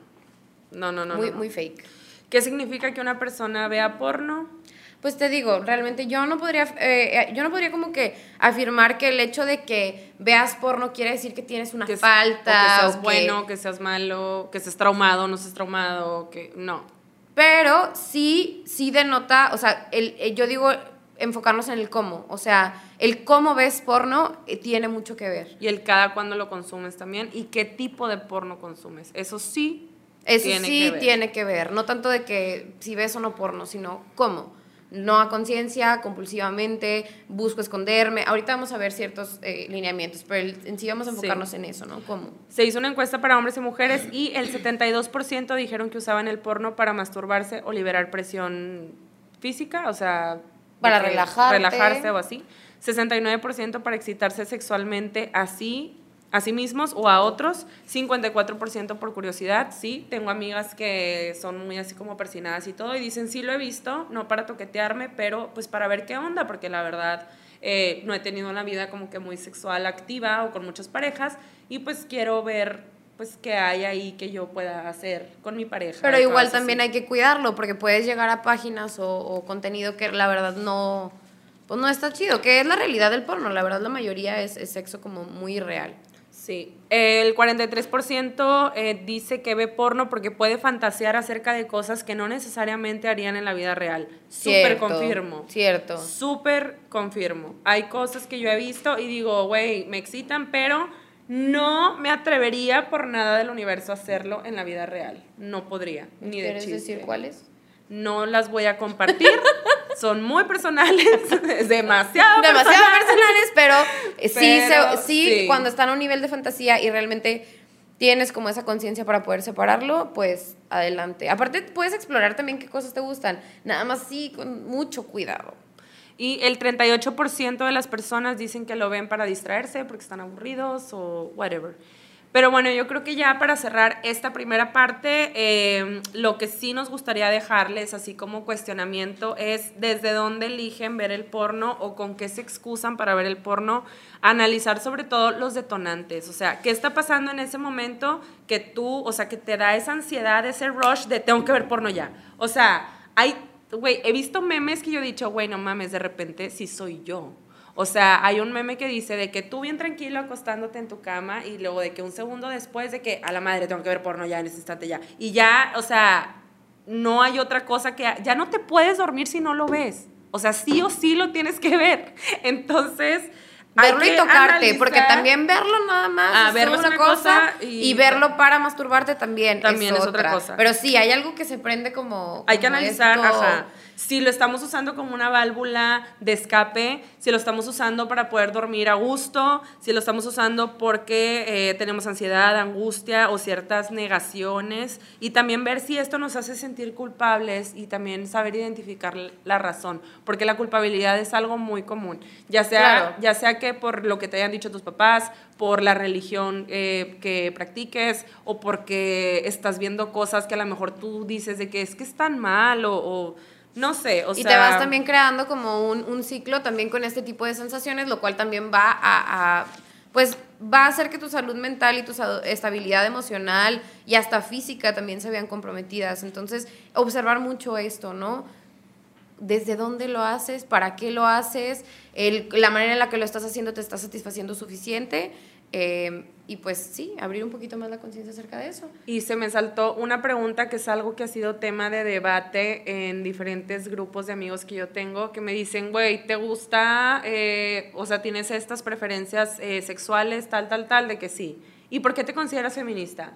No, no, no. muy, no, no. muy fake. ¿Qué significa que una persona vea porno? Pues te digo, realmente yo no podría, eh, eh, yo no podría como que afirmar que el hecho de que veas porno quiere decir que tienes una que, falta. o que seas o bueno, que seas malo, que seas traumado, no seas traumado, que no. Pero sí, sí denota, o sea, el, eh, yo digo enfocarnos en el cómo. O sea, el cómo ves porno eh, tiene mucho que ver. Y el cada cuándo lo consumes también y qué tipo de porno consumes. Eso sí. Eso tiene sí que ver. tiene que ver. No tanto de que si ves o no porno, sino cómo. No a conciencia, compulsivamente, busco esconderme. Ahorita vamos a ver ciertos eh, lineamientos, pero en sí vamos a Sí. enfocarnos en eso, ¿no? ¿Cómo? Se hizo una encuesta para hombres y mujeres y el 72% dijeron que usaban el porno para masturbarse o liberar presión física, o sea, Para que relajarte. relajarse o así. 69% para excitarse sexualmente así a sí mismos o a otros, 54% por curiosidad, sí, tengo amigas que son muy así como persinadas y todo y dicen, sí lo he visto, no para toquetearme, pero pues para ver qué onda, porque la verdad eh, no he tenido una vida como que muy sexual activa o con muchas parejas y pues quiero ver pues qué hay ahí que yo pueda hacer con mi pareja. Pero igual también hay que cuidarlo porque puedes llegar a páginas o, contenido que la verdad no, pues no está chido, que es la realidad del porno, la verdad la mayoría es, es sexo como muy irreal. Sí, el 43% eh, dice que ve porno porque puede fantasear acerca de cosas que no necesariamente harían en la vida real. Súper confirmo. Cierto. Súper confirmo. Hay cosas que yo he visto y digo, güey, me excitan, pero no me atrevería por nada del universo a hacerlo en la vida real. No podría, ni de chiste. decir cuáles? No las voy a compartir. son muy personales, demasiado, demasiado personales, pero, sí, sí, cuando están a un nivel de fantasía y realmente tienes como esa conciencia para poder separarlo, pues adelante. Aparte, puedes explorar también qué cosas te gustan, nada más sí, con mucho cuidado. Y el 38% de las personas dicen que lo ven para distraerse porque están aburridos o whatever. Pero bueno, yo creo que ya para cerrar esta primera parte, eh, lo que sí nos gustaría dejarles así como cuestionamiento es desde dónde eligen ver el porno o con qué se excusan para ver el porno, analizar sobre todo los detonantes, o sea, qué está pasando en ese momento que tú, o sea, que te da esa ansiedad, ese rush de tengo que ver porno ya. O sea, hay, güey, he visto memes que yo he dicho, güey, no mames, de repente sí soy yo. O sea, hay un meme que dice de que tú bien tranquilo acostándote en tu cama y luego de que un segundo después de que a la madre tengo que ver porno ya en ese instante ya. Y ya, o sea, no hay otra cosa que... Ya no te puedes dormir si no lo ves. O sea, sí o sí lo tienes que ver. Entonces... Verlo y tocarte, porque también verlo nada más ah, es una, cosa, y, verlo para masturbarte también, también es, otra. cosa. Pero sí, hay algo que se prende como... Hay que analizar, ajá si lo estamos usando como una válvula de escape, si lo estamos usando para poder dormir a gusto, si lo estamos usando porque eh, tenemos ansiedad, angustia o ciertas negaciones, y también ver si esto nos hace sentir culpables y también saber identificar la razón, porque la culpabilidad es algo muy común, ya sea, ya sea que por lo que te hayan dicho tus papás, por la religión eh, que practiques o porque estás viendo cosas que a lo mejor tú dices de que es que están mal o, o no sé, o sea... Y te vas también creando como un, ciclo también con este tipo de sensaciones, lo cual también va a, pues va a hacer que tu salud mental y tu estabilidad emocional y hasta física también se vean comprometidas. Entonces, observar mucho esto, ¿no? desde dónde lo haces, para qué lo haces, la manera en la que lo estás haciendo te está satisfaciendo suficiente Em, y pues sí, abrir un poquito más la conciencia acerca de eso. Y se me saltó una pregunta que es algo que ha sido tema de debate en diferentes grupos de amigos que yo tengo, que me dicen, güey, ¿te gusta, eh, o sea, tienes estas preferencias eh, sexuales, tal, tal, tal, de que sí? ¿Y por qué te consideras feminista?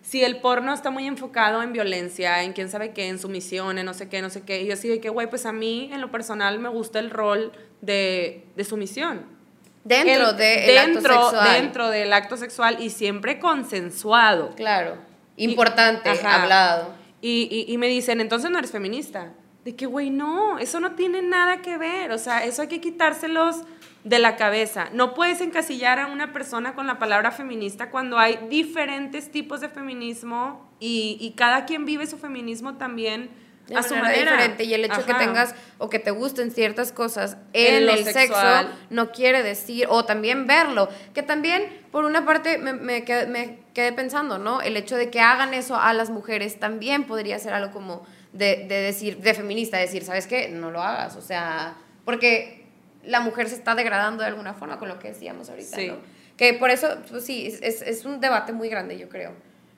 Si el porno está muy enfocado en violencia, en quién sabe qué, en sumisión, en no sé qué, no sé qué, y yo así de que, güey, pues a mí en lo personal me gusta el rol de, de sumisión Dentro del acto sexual. Dentro del acto sexual y siempre consensuado. Claro. Importante, hablado. Y, y, me dicen, entonces no eres feminista. De que, güey, no, eso no tiene nada que ver. O sea, eso hay que quitárselos de la cabeza. No puedes encasillar a una persona con la palabra feminista cuando hay diferentes tipos de feminismo y, y cada quien vive su feminismo también a su manera diferente y el hecho que tengas o que te gusten ciertas cosas en, el sexo no quiere decir o también verlo que también por una parte me, me, quedé, pensando no el hecho de que hagan eso a las mujeres también podría ser algo como de, decir de feminista decir sabes qué no lo hagas o sea porque la mujer se está degradando de alguna forma con lo que decíamos ahorita ¿no? que por eso pues sí es, es un debate muy grande yo creo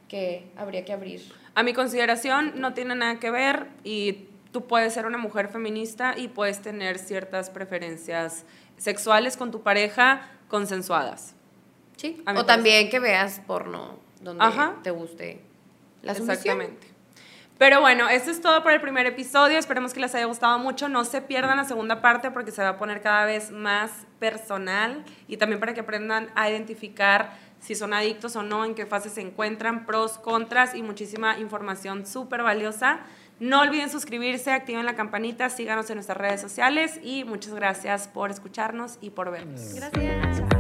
que habría que abrir a mi consideración no tiene nada que ver y tú puedes ser una mujer feminista y puedes tener ciertas preferencias sexuales con tu pareja consensuadas. Sí. O también que veas porno donde te guste la sumisión. Exactamente. Pero bueno, esto es todo por el primer episodio. Esperemos que les haya gustado mucho. No se pierdan la segunda parte porque se va a poner cada vez más personal y también para que aprendan a identificar si son adictos o no, en qué fase se encuentran, pros, contras y muchísima información súper valiosa. No olviden suscribirse, activen la campanita, síganos en nuestras redes sociales y muchas gracias por escucharnos y por vernos. Gracias. Chao.